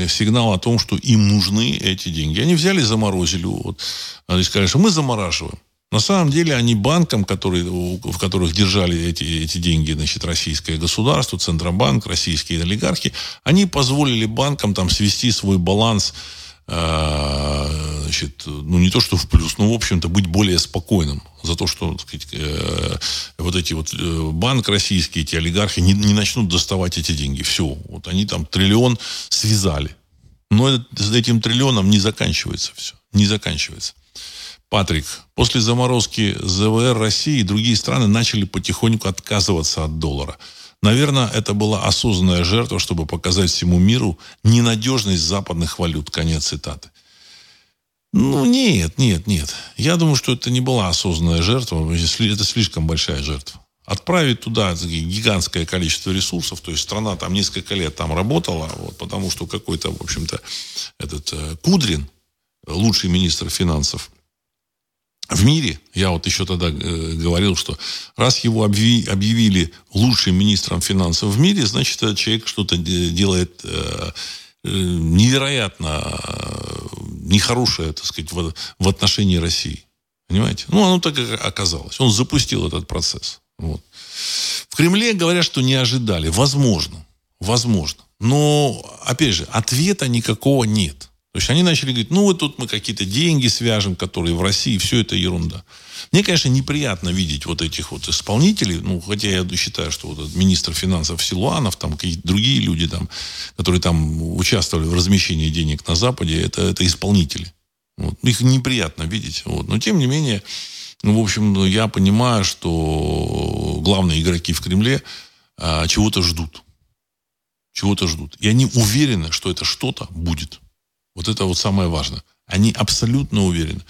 сигнал о том, что им нужны эти деньги. Они взяли, заморозили, вот, они сказали, что мы замораживаем. На самом деле они банкам, которые, в которых держали эти, эти деньги, значит, российское государство, Центробанк, российские олигархи, они позволили банкам там свести свой баланс Э, значит, ну не то что в плюс, но в общем-то быть более спокойным за то, что сказать, э, вот эти вот э, банк российские, эти олигархи не, не начнут доставать эти деньги. Все, вот они там триллион связали. Но это, этим триллионом не заканчивается все, не заканчивается. Патрик, после заморозки ЗВР России другие страны начали потихоньку отказываться от доллара. Наверное, это была осознанная жертва, чтобы показать всему миру ненадежность западных валют. Конец цитаты. Ну, нет, нет, нет. Я думаю, что это не была осознанная жертва. Это слишком большая жертва. Отправить туда гигантское количество ресурсов, то есть страна там несколько лет там работала, вот, потому что какой-то, в общем-то, этот э, Кудрин, лучший министр финансов, в мире, я вот еще тогда э, говорил, что раз его объяви, объявили лучшим министром финансов в мире, значит, этот человек что-то делает э, невероятно нехорошее, так сказать, в, в отношении России. Понимаете? Ну, оно так и оказалось. Он запустил этот процесс. Вот. В Кремле говорят, что не ожидали. Возможно. Возможно. Но, опять же, ответа никакого нет. То есть они начали говорить, ну вот тут мы какие-то деньги свяжем, которые в России, все это ерунда. Мне, конечно, неприятно видеть вот этих вот исполнителей, ну, хотя я считаю, что вот министр финансов Силуанов, там какие-то другие люди, там, которые там участвовали в размещении денег на Западе, это, это исполнители. Вот. Их неприятно видеть. Вот. Но, тем не менее, ну, в общем, я понимаю, что главные игроки в Кремле а, чего-то ждут. Чего-то ждут. И они уверены, что это что-то будет. Вот это вот самое важное. Они абсолютно уверены.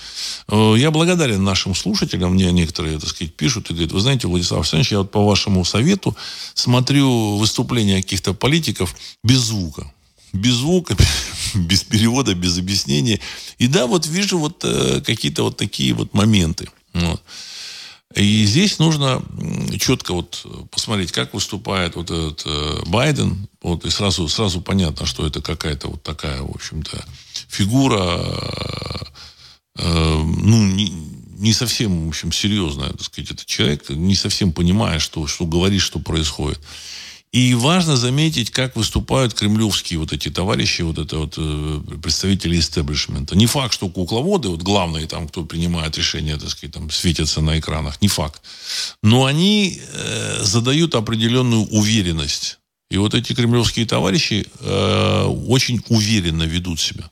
Э, я благодарен нашим слушателям. Мне некоторые, так сказать, пишут и говорят, вы знаете, Владислав Александрович, я вот по вашему совету смотрю выступления каких-то политиков без звука. Без звука, без перевода, без объяснения. И да, вот вижу вот э, какие-то вот такие вот моменты. Вот. И здесь нужно четко вот посмотреть, как выступает вот этот э, Байден. Вот, и сразу, сразу понятно, что это какая-то вот такая, в общем-то, фигура, э, ну, не, не совсем, в общем, серьезно, так сказать, этот человек, не совсем понимая, что, что говорит, что происходит. И важно заметить, как выступают кремлевские вот эти товарищи, вот это вот э, представители истеблишмента. Не факт, что кукловоды, вот главные там, кто принимает решения, так сказать, там светятся на экранах, не факт. Но они э, задают определенную уверенность. И вот эти кремлевские товарищи э, очень уверенно ведут себя.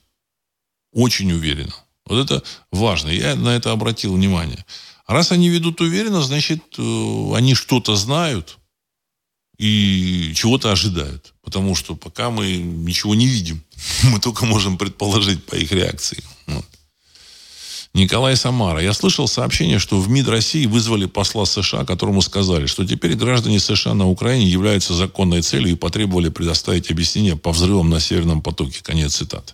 Очень уверенно. Вот это важно. Я на это обратил внимание. Раз они ведут уверенно, значит, э, они что-то знают – и чего-то ожидают. Потому что пока мы ничего не видим, мы только можем предположить по их реакции. Николай Самара. Я слышал сообщение, что в МИД России вызвали посла США, которому сказали, что теперь граждане США на Украине являются законной целью и потребовали предоставить объяснение по взрывам на Северном потоке. Конец цитаты.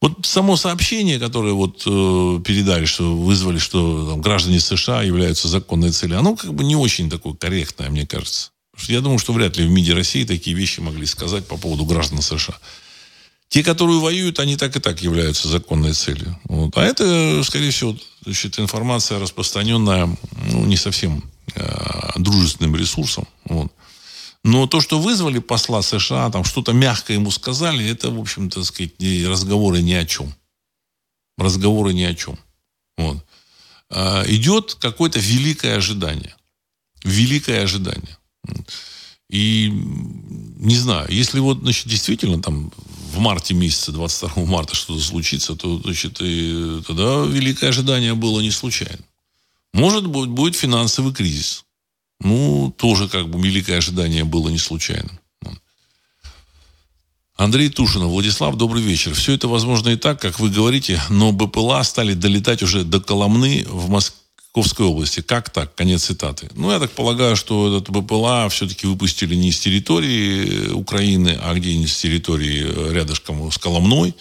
Вот само сообщение, которое вот э, передали, что вызвали, что там, граждане США являются законной целью, оно как бы не очень такое корректное, мне кажется. Я думаю, что вряд ли в МИДе России такие вещи могли сказать по поводу граждан США. Те, которые воюют, они так и так являются законной целью. Вот. А это, скорее всего, значит, информация, распространенная ну, не совсем э, дружественным ресурсом. Вот. Но то, что вызвали посла США, там что-то мягко ему сказали, это, в общем-то, сказать, разговоры ни о чем. Разговоры ни о чем. Вот. А, идет какое-то великое ожидание. Великое ожидание. И не знаю, если вот, значит, действительно там в марте месяце, 22 марта что-то случится, то, значит, и тогда великое ожидание было не случайно. Может быть, будет финансовый кризис. Ну, тоже как бы великое ожидание было не случайным. Андрей Тушинов, Владислав, добрый вечер. Все это возможно и так, как вы говорите, но БПЛА стали долетать уже до Коломны в Москве Московской области. Как так? Конец цитаты. Ну, я так полагаю, что этот БПЛА все-таки выпустили не из территории Украины, а где-нибудь с территории рядышком с Коломной.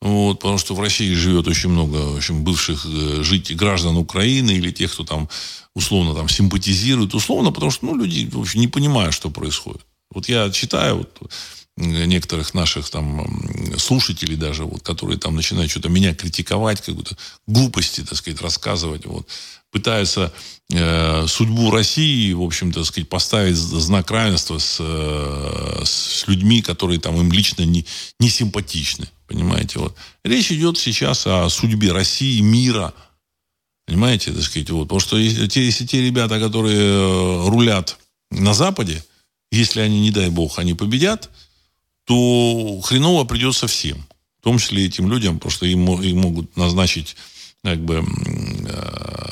Вот, потому что в России живет очень много в общем, бывших э, жителей, граждан Украины или тех, кто там условно там симпатизирует. Условно, потому что ну, люди в общем, не понимают, что происходит. Вот я читаю вот, некоторых наших там слушателей даже, вот, которые там начинают что-то меня критиковать, какую-то глупости, так сказать, рассказывать, вот, пытаются э, судьбу России, в общем-то, так сказать, поставить знак равенства с, э, с людьми, которые там им лично не, не симпатичны, понимаете, вот. Речь идет сейчас о судьбе России, мира, понимаете, так сказать, вот, потому что если те, если те ребята, которые э, рулят на Западе, если они, не дай бог, они победят, то хреново придется всем. В том числе этим людям, потому что им, им могут назначить как бы э,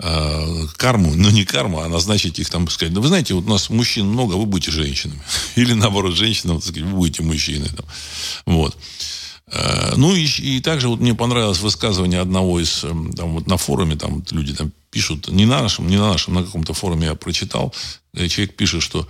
э, карму, но не карму, а назначить их там, сказать, да вы знаете, вот у нас мужчин много, вы будете женщинами. Или наоборот, женщинам, сказать, вы будете мужчиной. Там. Вот. Э, ну и, и также вот мне понравилось высказывание одного из, эм, там вот на форуме, там люди там пишут, не на нашем, не на нашем, на каком-то форуме я прочитал, человек пишет, что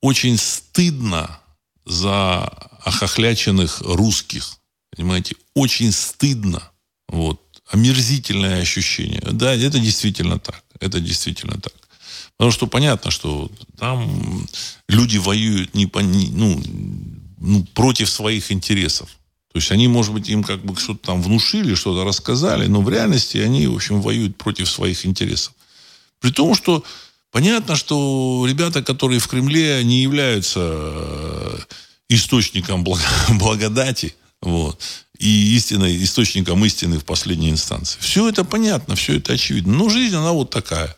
очень стыдно за охохляченных русских. Понимаете, очень стыдно. Вот. Омерзительное ощущение. Да, это действительно так. Это действительно так. Потому что понятно, что там люди воюют не по, не, ну, ну, против своих интересов. То есть они, может быть, им как бы что-то там внушили, что-то рассказали, но в реальности они, в общем, воюют против своих интересов. При том, что Понятно, что ребята, которые в Кремле, не являются э, источником благодати, вот, и истиной, источником истины в последней инстанции. Все это понятно, все это очевидно. Но жизнь, она вот такая.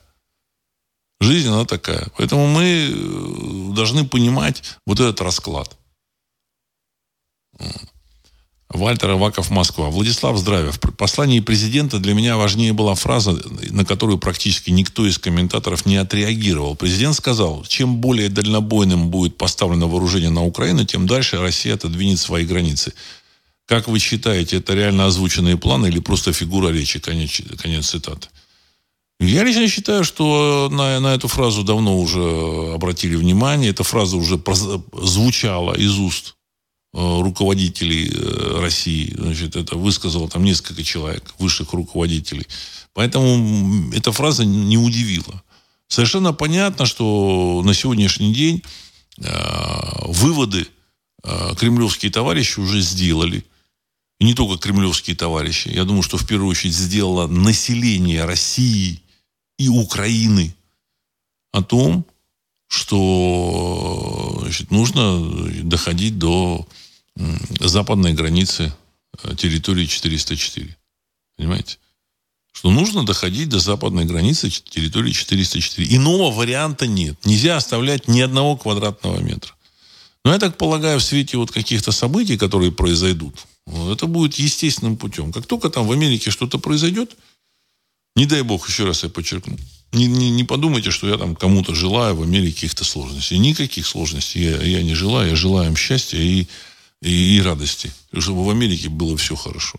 Жизнь, она такая. Поэтому мы э, должны понимать вот этот расклад. Вальтер Аваков, Москва. Владислав Здравия. В послании президента для меня важнее была фраза, на которую практически никто из комментаторов не отреагировал. Президент сказал, чем более дальнобойным будет поставлено вооружение на Украину, тем дальше Россия отодвинет свои границы. Как вы считаете, это реально озвученные планы или просто фигура речи? Конец, конец цитаты. Я лично считаю, что на, на эту фразу давно уже обратили внимание. Эта фраза уже звучала из уст руководителей э, России. Значит, это высказало там несколько человек, высших руководителей. Поэтому эта фраза не удивила. Совершенно понятно, что на сегодняшний день э, выводы э, кремлевские товарищи уже сделали. и не только кремлевские товарищи, я думаю, что в первую очередь сделало население России и Украины о том, что значит, нужно доходить до западной границы э, территории 404. Понимаете? Что нужно доходить до западной границы территории 404. Иного варианта нет. Нельзя оставлять ни одного квадратного метра. Но я так полагаю, в свете вот каких-то событий, которые произойдут, это будет естественным путем. Как только там в Америке что-то произойдет, не дай бог, еще раз я подчеркну, не, не, не подумайте, что я там кому-то желаю в Америке каких-то сложностей. Никаких сложностей я, я не желаю. Я желаю им счастья и, и, и радости. Чтобы в Америке было все хорошо.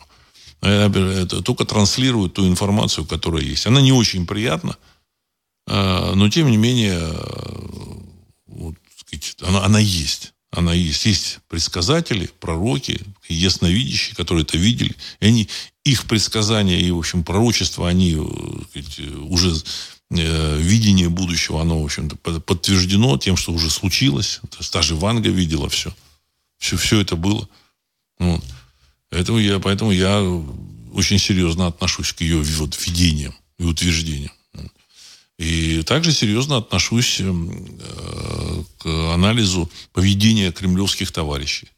Я, это, только транслирую ту информацию, которая есть. Она не очень приятна, а, но тем не менее вот, сказать, она, она есть. Она есть. Есть предсказатели, пророки, ясновидящие, которые это видели. И они, их предсказания и, в общем, пророчества, они сказать, уже Э, видение будущего, оно, в общем-то, подтверждено тем, что уже случилось. То есть, даже Ванга видела все. Все, все это было. Вот. Поэтому я, поэтому я очень серьезно отношусь к ее вот, видениям и утверждениям. И также серьезно отношусь э, к анализу поведения кремлевских товарищей.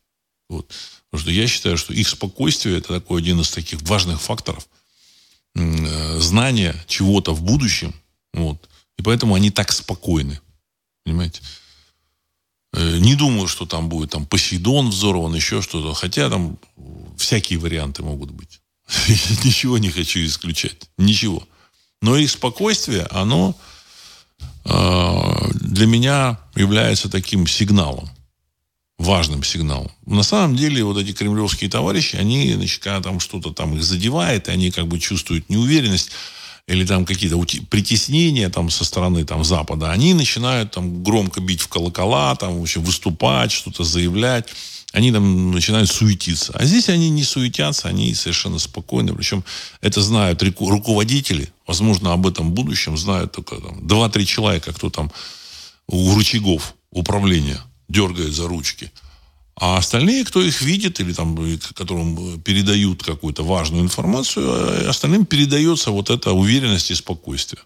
Вот. Потому что я считаю, что их спокойствие – это такой один из таких важных факторов. Э, знание чего-то в будущем вот. И поэтому они так спокойны. Понимаете? Э, не думаю, что там будет там Посейдон взорван, еще что-то. Хотя там всякие варианты могут быть. Ничего не хочу исключать. Ничего. Но их спокойствие, оно э, для меня является таким сигналом. Важным сигналом. На самом деле, вот эти кремлевские товарищи, они, значит, когда там что-то там их задевает, и они как бы чувствуют неуверенность, или там какие-то притеснения там со стороны там Запада, они начинают там громко бить в колокола, там в общем выступать, что-то заявлять. Они там начинают суетиться. А здесь они не суетятся, они совершенно спокойны. Причем это знают руководители, возможно, об этом будущем знают только там, 2-3 человека, кто там у рычагов управления дергает за ручки. А остальные, кто их видит или там, которым передают какую-то важную информацию, э, остальным передается вот эта уверенность и спокойствие.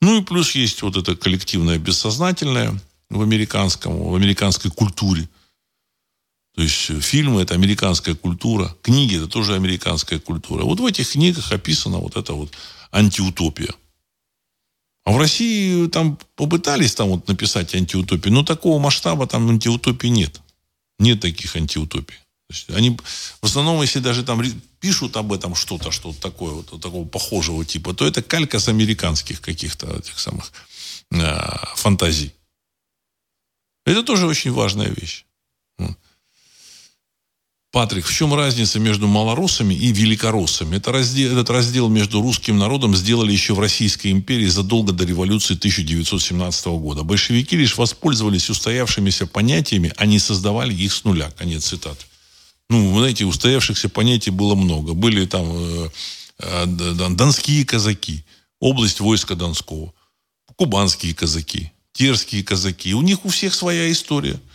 Ну и плюс есть вот это коллективное бессознательное в американском, в американской культуре. То есть э, фильмы – это американская культура, книги – это тоже американская культура. Вот в этих книгах описана вот эта вот антиутопия. А в России там попытались там вот написать антиутопию, но такого масштаба там антиутопии нет. Нет таких антиутопий. То есть они в основном, если даже там пишут об этом что-то, что такое, вот, такого похожего типа, то это калька с американских каких-то этих самых э, фантазий. Это тоже очень важная вещь. Патрик, в чем разница между малорусами и великороссами? Это раздел, этот раздел между русским народом сделали еще в Российской империи задолго до революции 1917 года. Большевики лишь воспользовались устоявшимися понятиями, а не создавали их с нуля. Конец цитат. Ну, вы знаете, устоявшихся понятий было много. Были там э, э, донские казаки, область войска Донского, кубанские казаки, терские казаки. У них у всех своя история –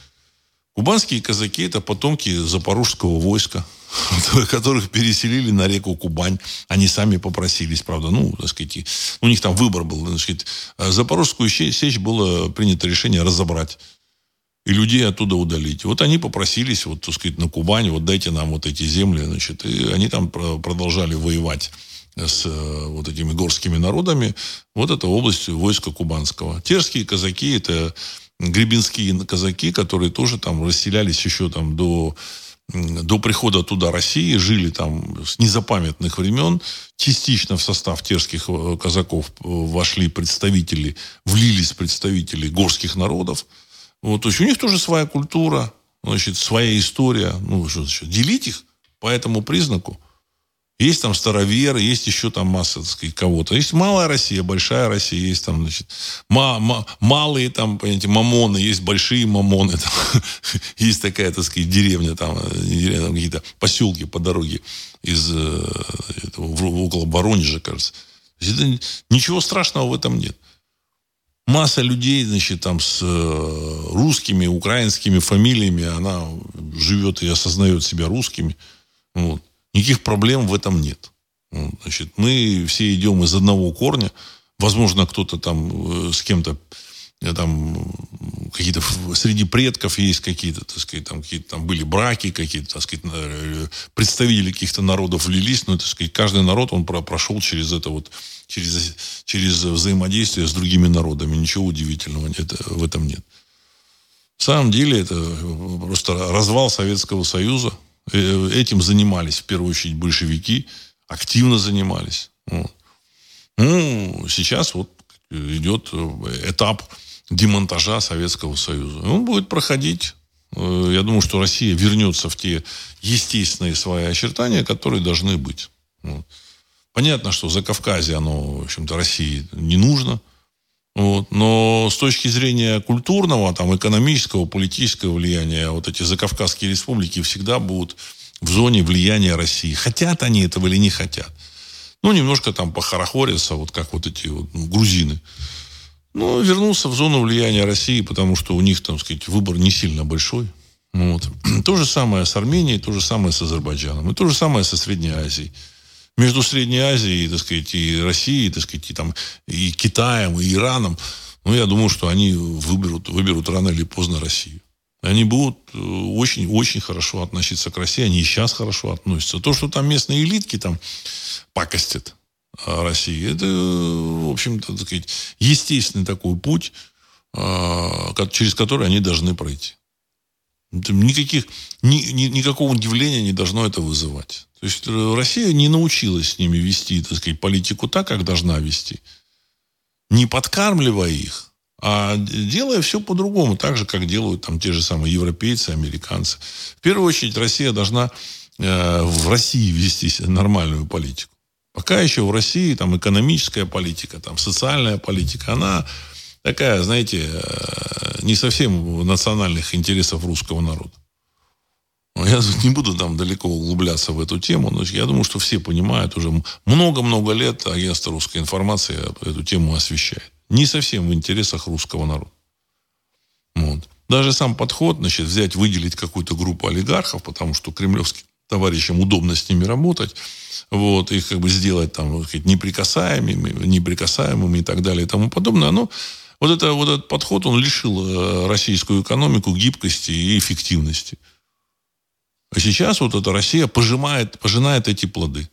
Кубанские казаки – это потомки запорожского войска, которых переселили на реку Кубань. Они сами попросились, правда, ну, так сказать, у них там выбор был. Так сказать, Запорожскую сечь было принято решение разобрать и людей оттуда удалить. Вот они попросились, вот, так сказать, на Кубань, вот дайте нам вот эти земли, значит, и они там продолжали воевать с э, вот этими горскими народами. Вот это область войска кубанского. Терские казаки – это гребенские казаки, которые тоже там расселялись еще там до до прихода туда России, жили там с незапамятных времен. Частично в состав терских э, казаков э, вошли представители, влились представители горских народов. Вот, то есть у них тоже своя культура, значит, своя история. Ну, что значит, делить их по этому признаку – есть там староверы, есть еще там масса, так сказать, кого-то. Есть малая Россия, большая Россия, есть там, значит, ма- ма- малые там, понимаете, мамоны, есть большие мамоны. Там, есть такая, так сказать, деревня там, деревня, какие-то поселки по дороге из э, этого, около Воронежа, кажется. Это, ничего страшного в этом нет. Масса людей, значит, там с э, русскими, украинскими фамилиями, она живет и осознает себя русскими. Вот. Никаких проблем в этом нет. Значит, мы все идем из одного корня. Возможно, кто-то там э, с кем-то э, там какие-то среди предков есть какие-то, так сказать, там какие-то там были браки, какие-то, так сказать, э, представители каких-то народов влились, но, так сказать, каждый народ, он прошел через это вот, через, через взаимодействие с другими народами. Ничего удивительного это, в этом нет. В самом деле это просто развал Советского Союза. Этим занимались в первую очередь большевики, активно занимались. Вот. Ну, сейчас вот идет этап демонтажа Советского Союза. Он будет проходить. Э, я думаю, что Россия вернется в те естественные свои очертания, которые должны быть. Вот. Понятно, что за Кавказе оно, в общем-то, России не нужно. Вот. Но с точки зрения культурного, там, экономического, политического влияния, вот эти закавказские республики всегда будут в зоне влияния России. Хотят они этого или не хотят. Ну, немножко там похорохорятся, вот как вот эти вот, ну, грузины. Ну, вернулся в зону влияния России, потому что у них, там, сказать, выбор не сильно большой. Вот. То же самое с Арменией, то же самое с Азербайджаном. И то же самое со Средней Азией. Между Средней Азией, так сказать, и Россией, так сказать, и, там, и Китаем, и Ираном, ну, я думаю, что они выберут, выберут рано или поздно Россию. Они будут очень-очень э, хорошо относиться к России. Они и сейчас хорошо относятся. То, что там местные элитки там пакостят России, это, в общем-то, так сказать, естественный такой путь, а, через который они должны пройти. Никаких, ни, ни, никакого удивления не должно это вызывать. То есть э, Россия не научилась с ними вести, так сказать, политику так, как должна вести. Не подкармливая их, а делая все по-другому, так же, как делают там те же самые европейцы, американцы. В первую очередь Россия должна э, в России вести нормальную политику. Пока еще в России там экономическая политика, там социальная политика, она такая, знаете, э, не совсем национальных интересов русского народа. Я не буду там далеко углубляться в эту тему, но я думаю, что все понимают уже много-много лет агентство русской информации эту тему освещает не совсем в интересах русского народа. Вот. Даже сам подход, значит, взять, выделить какую-то группу олигархов, потому что кремлевским товарищам удобно с ними работать, вот, их как бы сделать там неприкасаемыми, неприкасаемыми и так далее и тому подобное, оно, вот, это, вот этот подход, он лишил э, российскую экономику гибкости и эффективности. А сейчас вот эта Россия пожимает, пожинает эти плоды.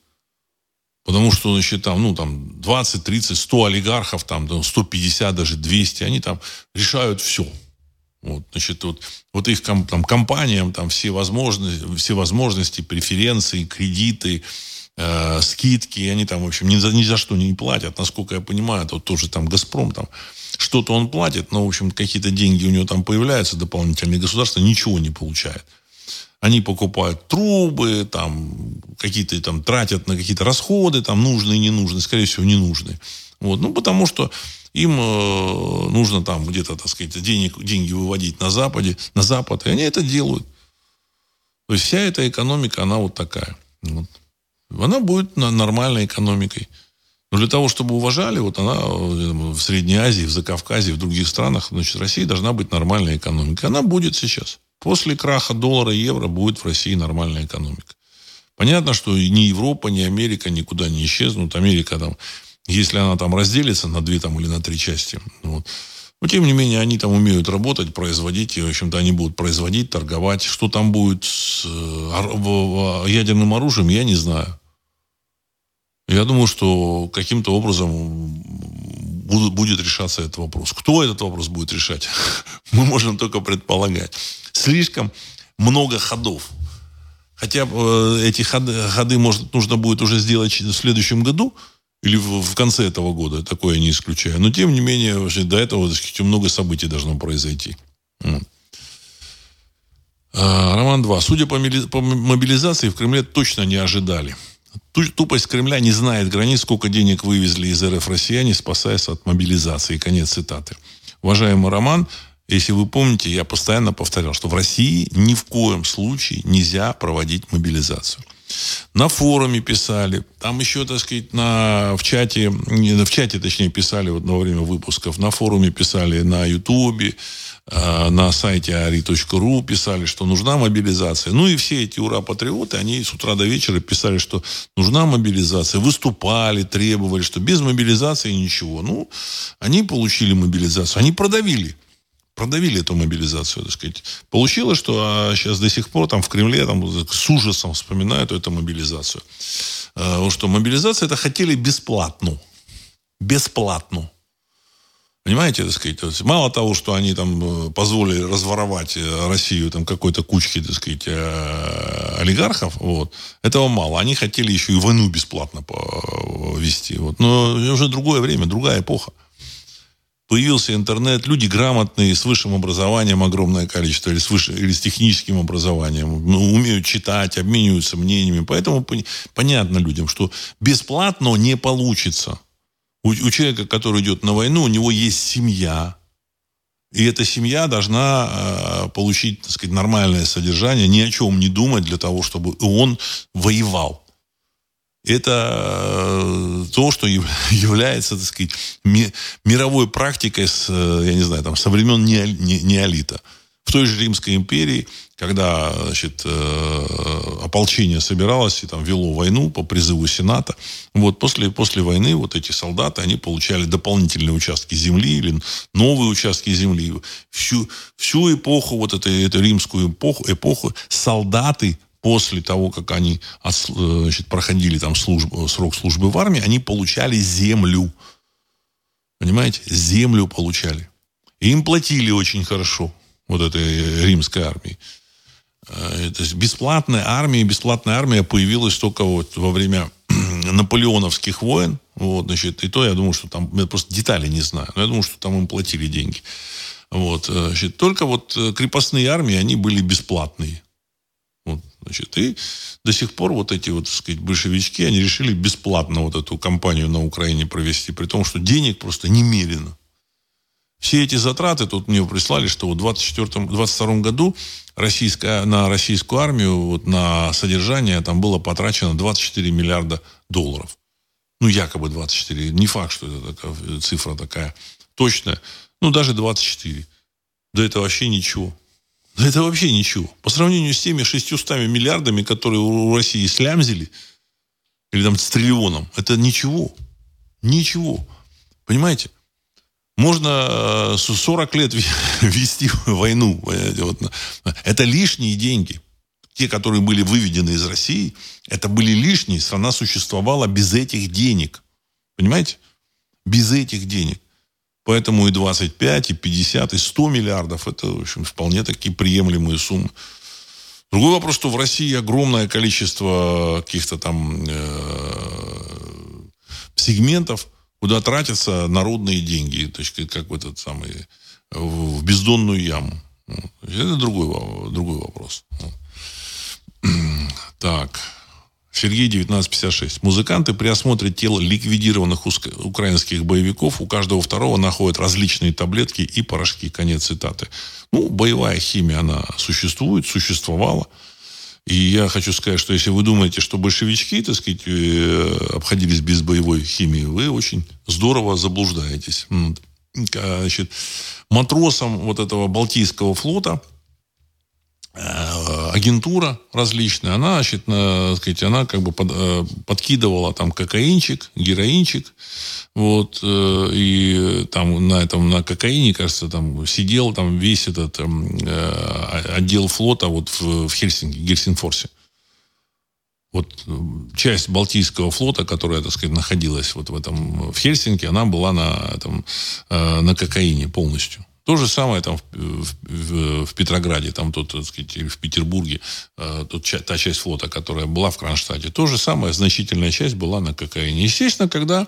Потому что, значит, там, ну, там 20, 30, 100 олигархов, там, 150, даже 200, они там решают все. Вот, значит, вот, вот их там, компаниям там все возможности, все возможности, преференции, кредиты, э, скидки, они там, в общем, ни за, ни за что не платят. Насколько я понимаю, вот тоже там «Газпром», там, что-то он платит, но, в общем, какие-то деньги у него там появляются дополнительные, государство ничего не получает. Они покупают трубы, там, какие-то там тратят на какие-то расходы, там, нужные, ненужные, скорее всего, ненужные. Вот. Ну, потому что им э, нужно там где-то, так сказать, денег, деньги выводить на Западе, на Запад, и они это делают. То есть вся эта экономика, она вот такая. Вот. Она будет нормальной экономикой. Но для того, чтобы уважали, вот она э, в Средней Азии, в Закавказье, в других странах, значит, Россия должна быть нормальной экономикой. Она будет сейчас. После краха доллара и евро будет в России нормальная экономика. Понятно, что ни Европа, ни Америка никуда не исчезнут. Америка там, если она там разделится на две там, или на три части, вот, но, тем не менее, они там умеют работать, производить, и, в общем-то, они будут производить, торговать. Что там будет с э, ядерным оружием, я не знаю. Я думаю, что каким-то образом будет решаться этот вопрос. Кто этот вопрос будет решать? Мы можем только предполагать. Слишком много ходов. Хотя э, эти ходы, ходы, может, нужно будет уже сделать в следующем году или в, в конце этого года. Такое не исключаю. Но, тем не менее, до этого сказать, много событий должно произойти. А, Роман 2. Судя по мобилизации, в Кремле точно не ожидали. Тупость Кремля не знает границ, сколько денег вывезли из РФ россияне, спасаясь от мобилизации. Конец цитаты. Уважаемый Роман, если вы помните, я постоянно повторял, что в России ни в коем случае нельзя проводить мобилизацию. На форуме писали, там еще, так сказать, на, в чате, в чате, точнее, писали вот во время выпусков, на форуме писали, на Ютубе, на сайте ari.ru писали, что нужна мобилизация. Ну и все эти ура-патриоты, они с утра до вечера писали, что нужна мобилизация, выступали, требовали, что без мобилизации ничего. Ну, они получили мобилизацию, они продавили продавили эту мобилизацию, так сказать. Получилось, что а сейчас до сих пор там в Кремле там, с ужасом вспоминают эту мобилизацию. А, что мобилизация это хотели бесплатно. Бесплатно. Понимаете, так сказать, то есть, мало того, что они там э, позволили разворовать э, Россию там какой-то кучки, так сказать, э, олигархов, вот, этого мало. Они хотели еще и войну бесплатно вести. Вот. Но уже другое время, другая эпоха. Появился интернет, люди грамотные, с высшим образованием огромное количество, или с, выше, или с техническим образованием, ну, умеют читать, обмениваются мнениями. Поэтому понятно людям, что бесплатно не получится. У, у человека, который идет на войну, у него есть семья. И эта семья должна э, получить, так сказать, нормальное содержание, ни о чем не думать для того, чтобы он воевал. Это э, то, что является, так сказать, ми, мировой практикой с, э, я не знаю, там, со времен неолита. В той же Римской империи когда значит, э, ополчение собиралось и там вело войну по призыву Сената, вот после, после войны вот эти солдаты, они получали дополнительные участки земли или новые участки земли. Всю, всю эпоху, вот эту, эту римскую эпоху, эпоху солдаты после того, как они значит, проходили там службу, срок службы в армии, они получали землю. Понимаете? Землю получали. И им платили очень хорошо вот этой римской армии. Э, то есть бесплатная армия, бесплатная армия появилась только вот во время наполеоновских войн. Вот, значит, и то я думаю, что там, я просто детали не знаю, но я думаю, что там им платили деньги. Вот, э, значит, только вот э, крепостные армии, они были бесплатные. Вот, значит, и до сих пор вот эти вот, так сказать, большевички, они решили бесплатно вот эту кампанию на Украине провести, при том, что денег просто немерено. Все эти затраты, тут мне прислали, что в 2022 году российская, на российскую армию, вот, на содержание там было потрачено 24 миллиарда долларов. Ну, якобы 24. Не факт, что это такая цифра такая точная. Ну, даже 24. Да это вообще ничего. Да это вообще ничего. По сравнению с теми 600 миллиардами, которые у России слямзили, или там с триллионом, это ничего. Ничего. Понимаете? Можно 40 э, лет вести войну. Это лишние деньги. Те, которые были выведены из России, это были лишние. Страна существовала без этих денег. Понимаете? Без этих денег. Поэтому и 25, и 50, и 100 миллиардов – это, в общем, вполне такие приемлемые суммы. Другой вопрос, что в России огромное количество каких-то там э, сегментов, куда тратятся народные деньги, то есть как в этот самый в бездонную яму. Это другой, другой вопрос. Так. Сергей 1956. Музыканты при осмотре тела ликвидированных украинских боевиков у каждого второго находят различные таблетки и порошки. Конец цитаты. Ну, боевая химия, она существует, существовала. И я хочу сказать, что если вы думаете, что большевички, так сказать, э, обходились без боевой химии, вы очень здорово заблуждаетесь. Значит, матросам вот этого Балтийского флота – агентура различная, она, значит, на, сказать, она как бы под, э, подкидывала там кокаинчик, героинчик, вот, э, и там на этом, на кокаине, кажется, там сидел там весь этот отдел флота вот в, в Хельсинки, Гельсинфорсе. Вот часть Балтийского флота, которая, так сказать, находилась вот в этом, в Хельсинки, она была на, этом, на кокаине полностью. То же самое там в, в, в Петрограде, там тут, так сказать, в Петербурге, э, тут та часть флота, которая была в Кронштадте. То же самое, значительная часть была на кокаине. Естественно, когда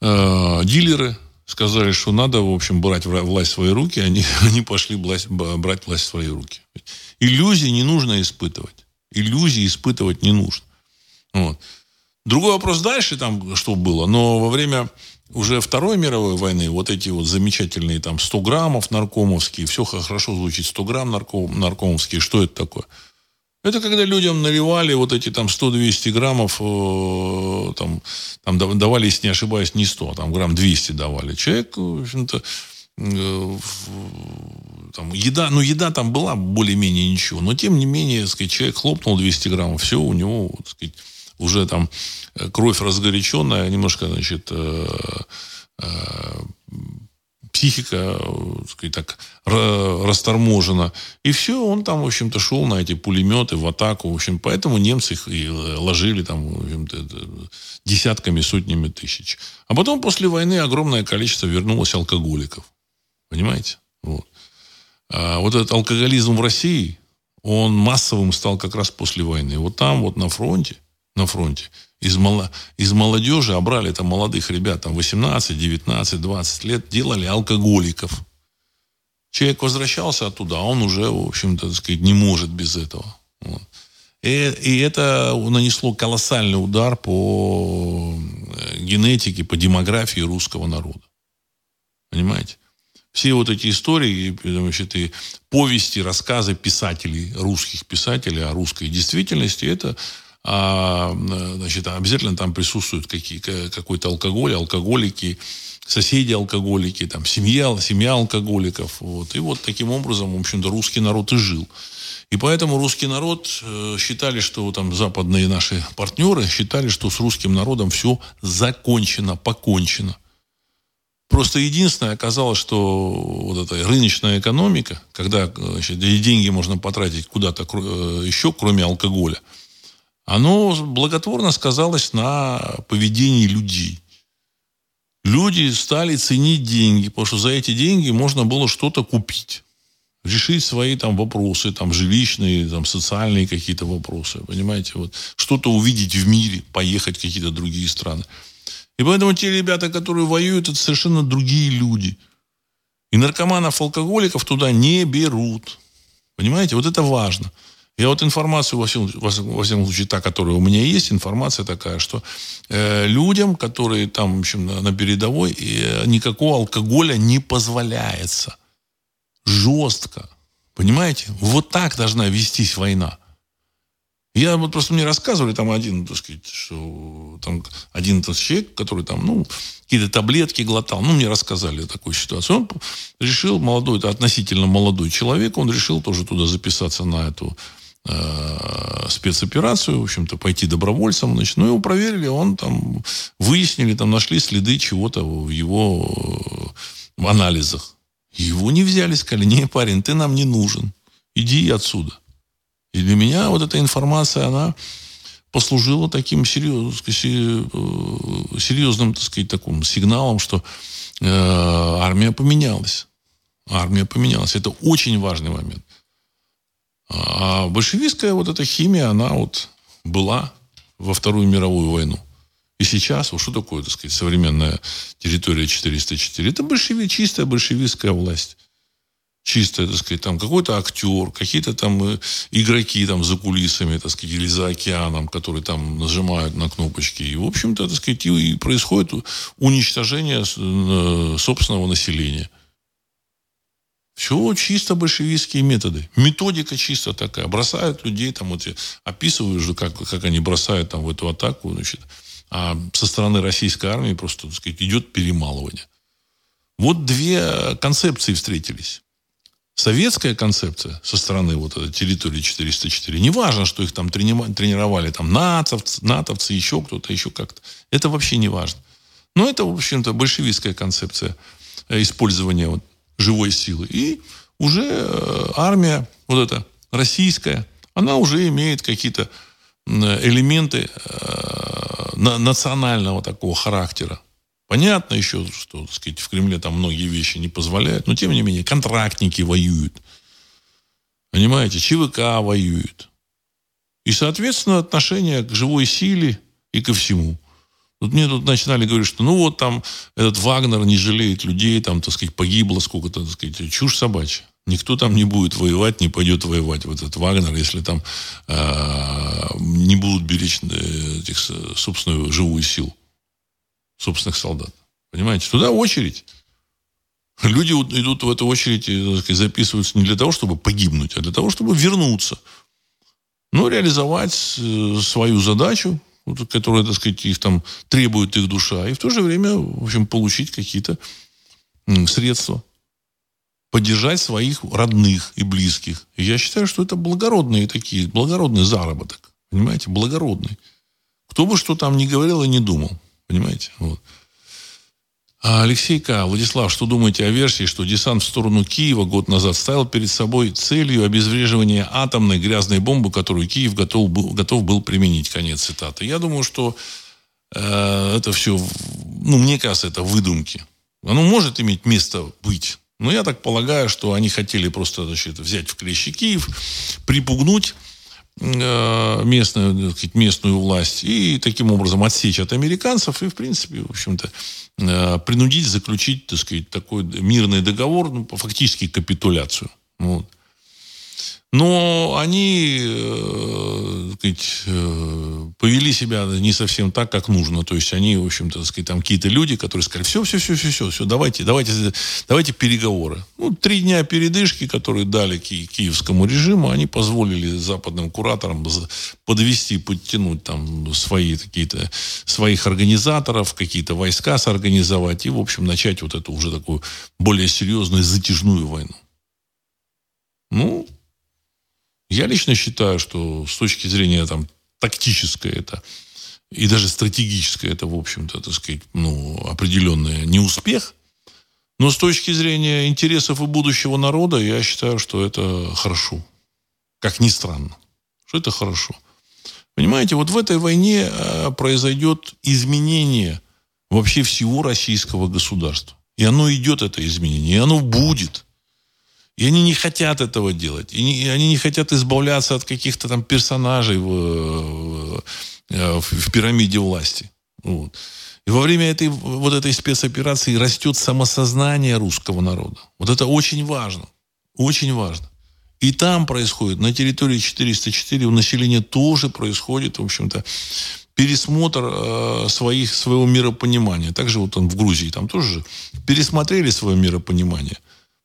э, дилеры сказали, что надо, в общем, брать власть в свои руки, они, они пошли власть, брать власть в свои руки. Иллюзии не нужно испытывать. Иллюзии испытывать не нужно. Вот. Другой вопрос дальше, там, что было, но во время уже Второй мировой войны вот эти вот замечательные там 100 граммов наркомовские, все хорошо звучит, 100 грамм нарком, наркомовские, что это такое? Это когда людям наливали вот эти там 100-200 граммов, э, там, там давали, если не ошибаюсь, не 100, а там грамм 200 давали. Человек, в общем-то, э, там, еда, ну, еда там была более-менее ничего, но тем не менее, так сказать, человек хлопнул 200 граммов, все, у него, так сказать, уже там э, кровь разгоряченная, немножко, значит, э, э, психика, так, так расторможена. И все, он там, в общем-то, шел на эти пулеметы в атаку. В общем, поэтому немцы их и ложили там, в общем-то, десятками, сотнями тысяч. А потом после войны огромное количество вернулось алкоголиков. Понимаете? Вот. А вот этот алкоголизм в России, он массовым стал как раз после войны. Вот там, вот на фронте, на фронте, из, мало, из молодежи, а брали там молодых ребят, там 18, 19, 20 лет, делали алкоголиков. Человек возвращался оттуда, а он уже, в общем-то, сказать, не может без этого. Вот. И, и это нанесло колоссальный удар по э, генетике, по демографии русского народа. Понимаете? Все вот эти истории, значит, и повести, рассказы писателей, русских писателей о русской действительности, это а, значит, обязательно там присутствуют какие, какой-то алкоголь, алкоголики, соседи алкоголики, там, семья, семья алкоголиков. Вот. И вот таким образом, в общем-то, русский народ и жил. И поэтому русский народ э, считали, что там западные наши партнеры считали, что с русским народом все закончено, покончено. Просто единственное оказалось, что вот эта рыночная экономика, когда значит, деньги можно потратить куда-то э, еще, кроме алкоголя, оно благотворно сказалось на поведении людей. Люди стали ценить деньги, потому что за эти деньги можно было что-то купить решить свои там вопросы, там жилищные, там социальные какие-то вопросы, понимаете, вот что-то увидеть в мире, поехать в какие-то другие страны. И поэтому те ребята, которые воюют, это совершенно другие люди. И наркоманов, алкоголиков туда не берут. Понимаете, вот это важно. Я вот информацию, во всем, во всяком случае, та, которая у меня есть, информация такая, что э, людям, которые там, в общем, на, на передовой, э, никакого алкоголя не позволяется – жестко. Понимаете? Вот так должна вестись война. Я вот просто мне рассказывали там один, так сказать, что там один этот человек, который там, ну, какие-то таблетки глотал, ну, мне рассказали такую ситуацию. Он решил, молодой, это относительно молодой человек, он решил тоже туда записаться на эту спецоперацию, в общем-то, пойти добровольцем, значит, ну, его проверили, он там, выяснили, там, нашли следы чего-то в его э, анализах. Его не взяли, сказали, не, парень, ты нам не нужен. Иди отсюда. И для меня вот эта информация, она послужила таким серьезным, э, серьезным так сказать, таким сигналом, что э, армия поменялась. Армия поменялась. Это очень важный момент. А большевистская вот эта химия, она вот была во Вторую мировую войну. И сейчас, вот что такое, так сказать, современная территория 404? Это большеви, чистая большевистская власть. Чистая, так сказать, там какой-то актер, какие-то там э, игроки там за кулисами, так сказать, или за океаном, которые там нажимают на кнопочки. И, в общем-то, так сказать, и происходит уничтожение э, собственного населения. Все чисто большевистские методы. Методика чисто такая. Бросают людей, там, вот, описывают же, как, как они бросают там, в эту атаку. Значит, а со стороны российской армии просто, так сказать, идет перемалывание. Вот две концепции встретились. Советская концепция со стороны вот этой территории 404, неважно, что их там тренировали, там натовцы, натовцы еще кто-то, еще как-то. Это вообще не важно. Но это, в общем-то, большевистская концепция э, использования вот живой силы. И уже э, армия, вот эта российская, она уже имеет какие-то элементы э, национального такого характера. Понятно еще, что так сказать, в Кремле там многие вещи не позволяют, но тем не менее контрактники воюют. Понимаете, ЧВК воюет. И, соответственно, отношение к живой силе и ко всему. Вот мне тут начинали говорить, что ну вот там этот Вагнер не жалеет людей, там, так сказать, погибло сколько-то, так сказать, чушь собачья. Никто там не будет воевать, не пойдет воевать в этот Вагнер, если там э, не будут беречь э, этих, собственную живую силу, собственных солдат. Понимаете? Туда очередь. Люди идут в эту очередь и сказать, записываются не для того, чтобы погибнуть, а для того, чтобы вернуться. Ну, реализовать э, свою задачу, которая, так сказать, их там требует их душа, и в то же время, в общем, получить какие-то средства. поддержать своих родных и близких. И я считаю, что это благородные такие, благородный заработок. Понимаете, благородный. Кто бы что там ни говорил и не думал. Понимаете? Вот. А Алексей К. Владислав, что думаете о версии, что десант в сторону Киева год назад ставил перед собой целью обезвреживания атомной грязной бомбы, которую Киев готов был, готов был применить? Конец цитаты. Я думаю, что э, это все, ну, мне кажется, это выдумки. Оно может иметь место быть. Но я так полагаю, что они хотели просто значит, взять в клещи Киев, припугнуть местную, сказать, местную власть и таким образом отсечь от американцев и, в принципе, в общем-то, э, принудить заключить, так сказать, такой мирный договор, ну, фактически капитуляцию. Вот. Но они э, сказать, э, повели себя не совсем так, как нужно. То есть они, в общем-то, сказать, там какие-то люди, которые сказали, все, все, все, все, все, все, давайте, давайте, давайте переговоры. Ну, три дня передышки, которые дали ки- киевскому режиму, они позволили западным кураторам подвести, подтянуть там свои какие-то своих организаторов, какие-то войска соорганизовать и, в общем, начать вот эту уже такую более серьезную затяжную войну. Ну, я лично считаю, что с точки зрения там, тактической это и даже стратегическое это, в общем-то, так сказать, ну, определенный неуспех. Но с точки зрения интересов и будущего народа, я считаю, что это хорошо. Как ни странно, что это хорошо. Понимаете, вот в этой войне э, произойдет изменение вообще всего российского государства. И оно идет, это изменение, и оно будет – и они не хотят этого делать. И, не, и они не хотят избавляться от каких-то там персонажей в, в, в, в пирамиде власти. Вот. И во время этой, вот этой спецоперации растет самосознание русского народа. Вот это очень важно. Очень важно. И там происходит, на территории 404 у населения тоже происходит, в общем-то, пересмотр э, своих, своего миропонимания. Также вот он в Грузии, там тоже пересмотрели свое миропонимание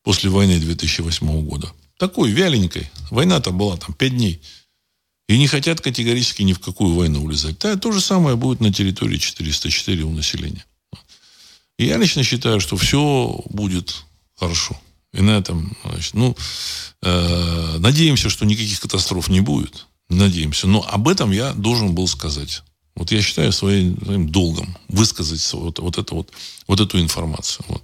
после войны 2008 года. Такой, вяленькой. Война-то была там пять дней. И не хотят категорически ни в какую войну улезать. Да, то же самое будет на территории 404 у населения. Я лично считаю, что все будет хорошо. И на этом, значит, ну, э, надеемся, что никаких катастроф не будет. Надеемся. Но об этом я должен был сказать. Вот я считаю своим, своим долгом высказать вот, вот, это вот, вот эту информацию. Вот.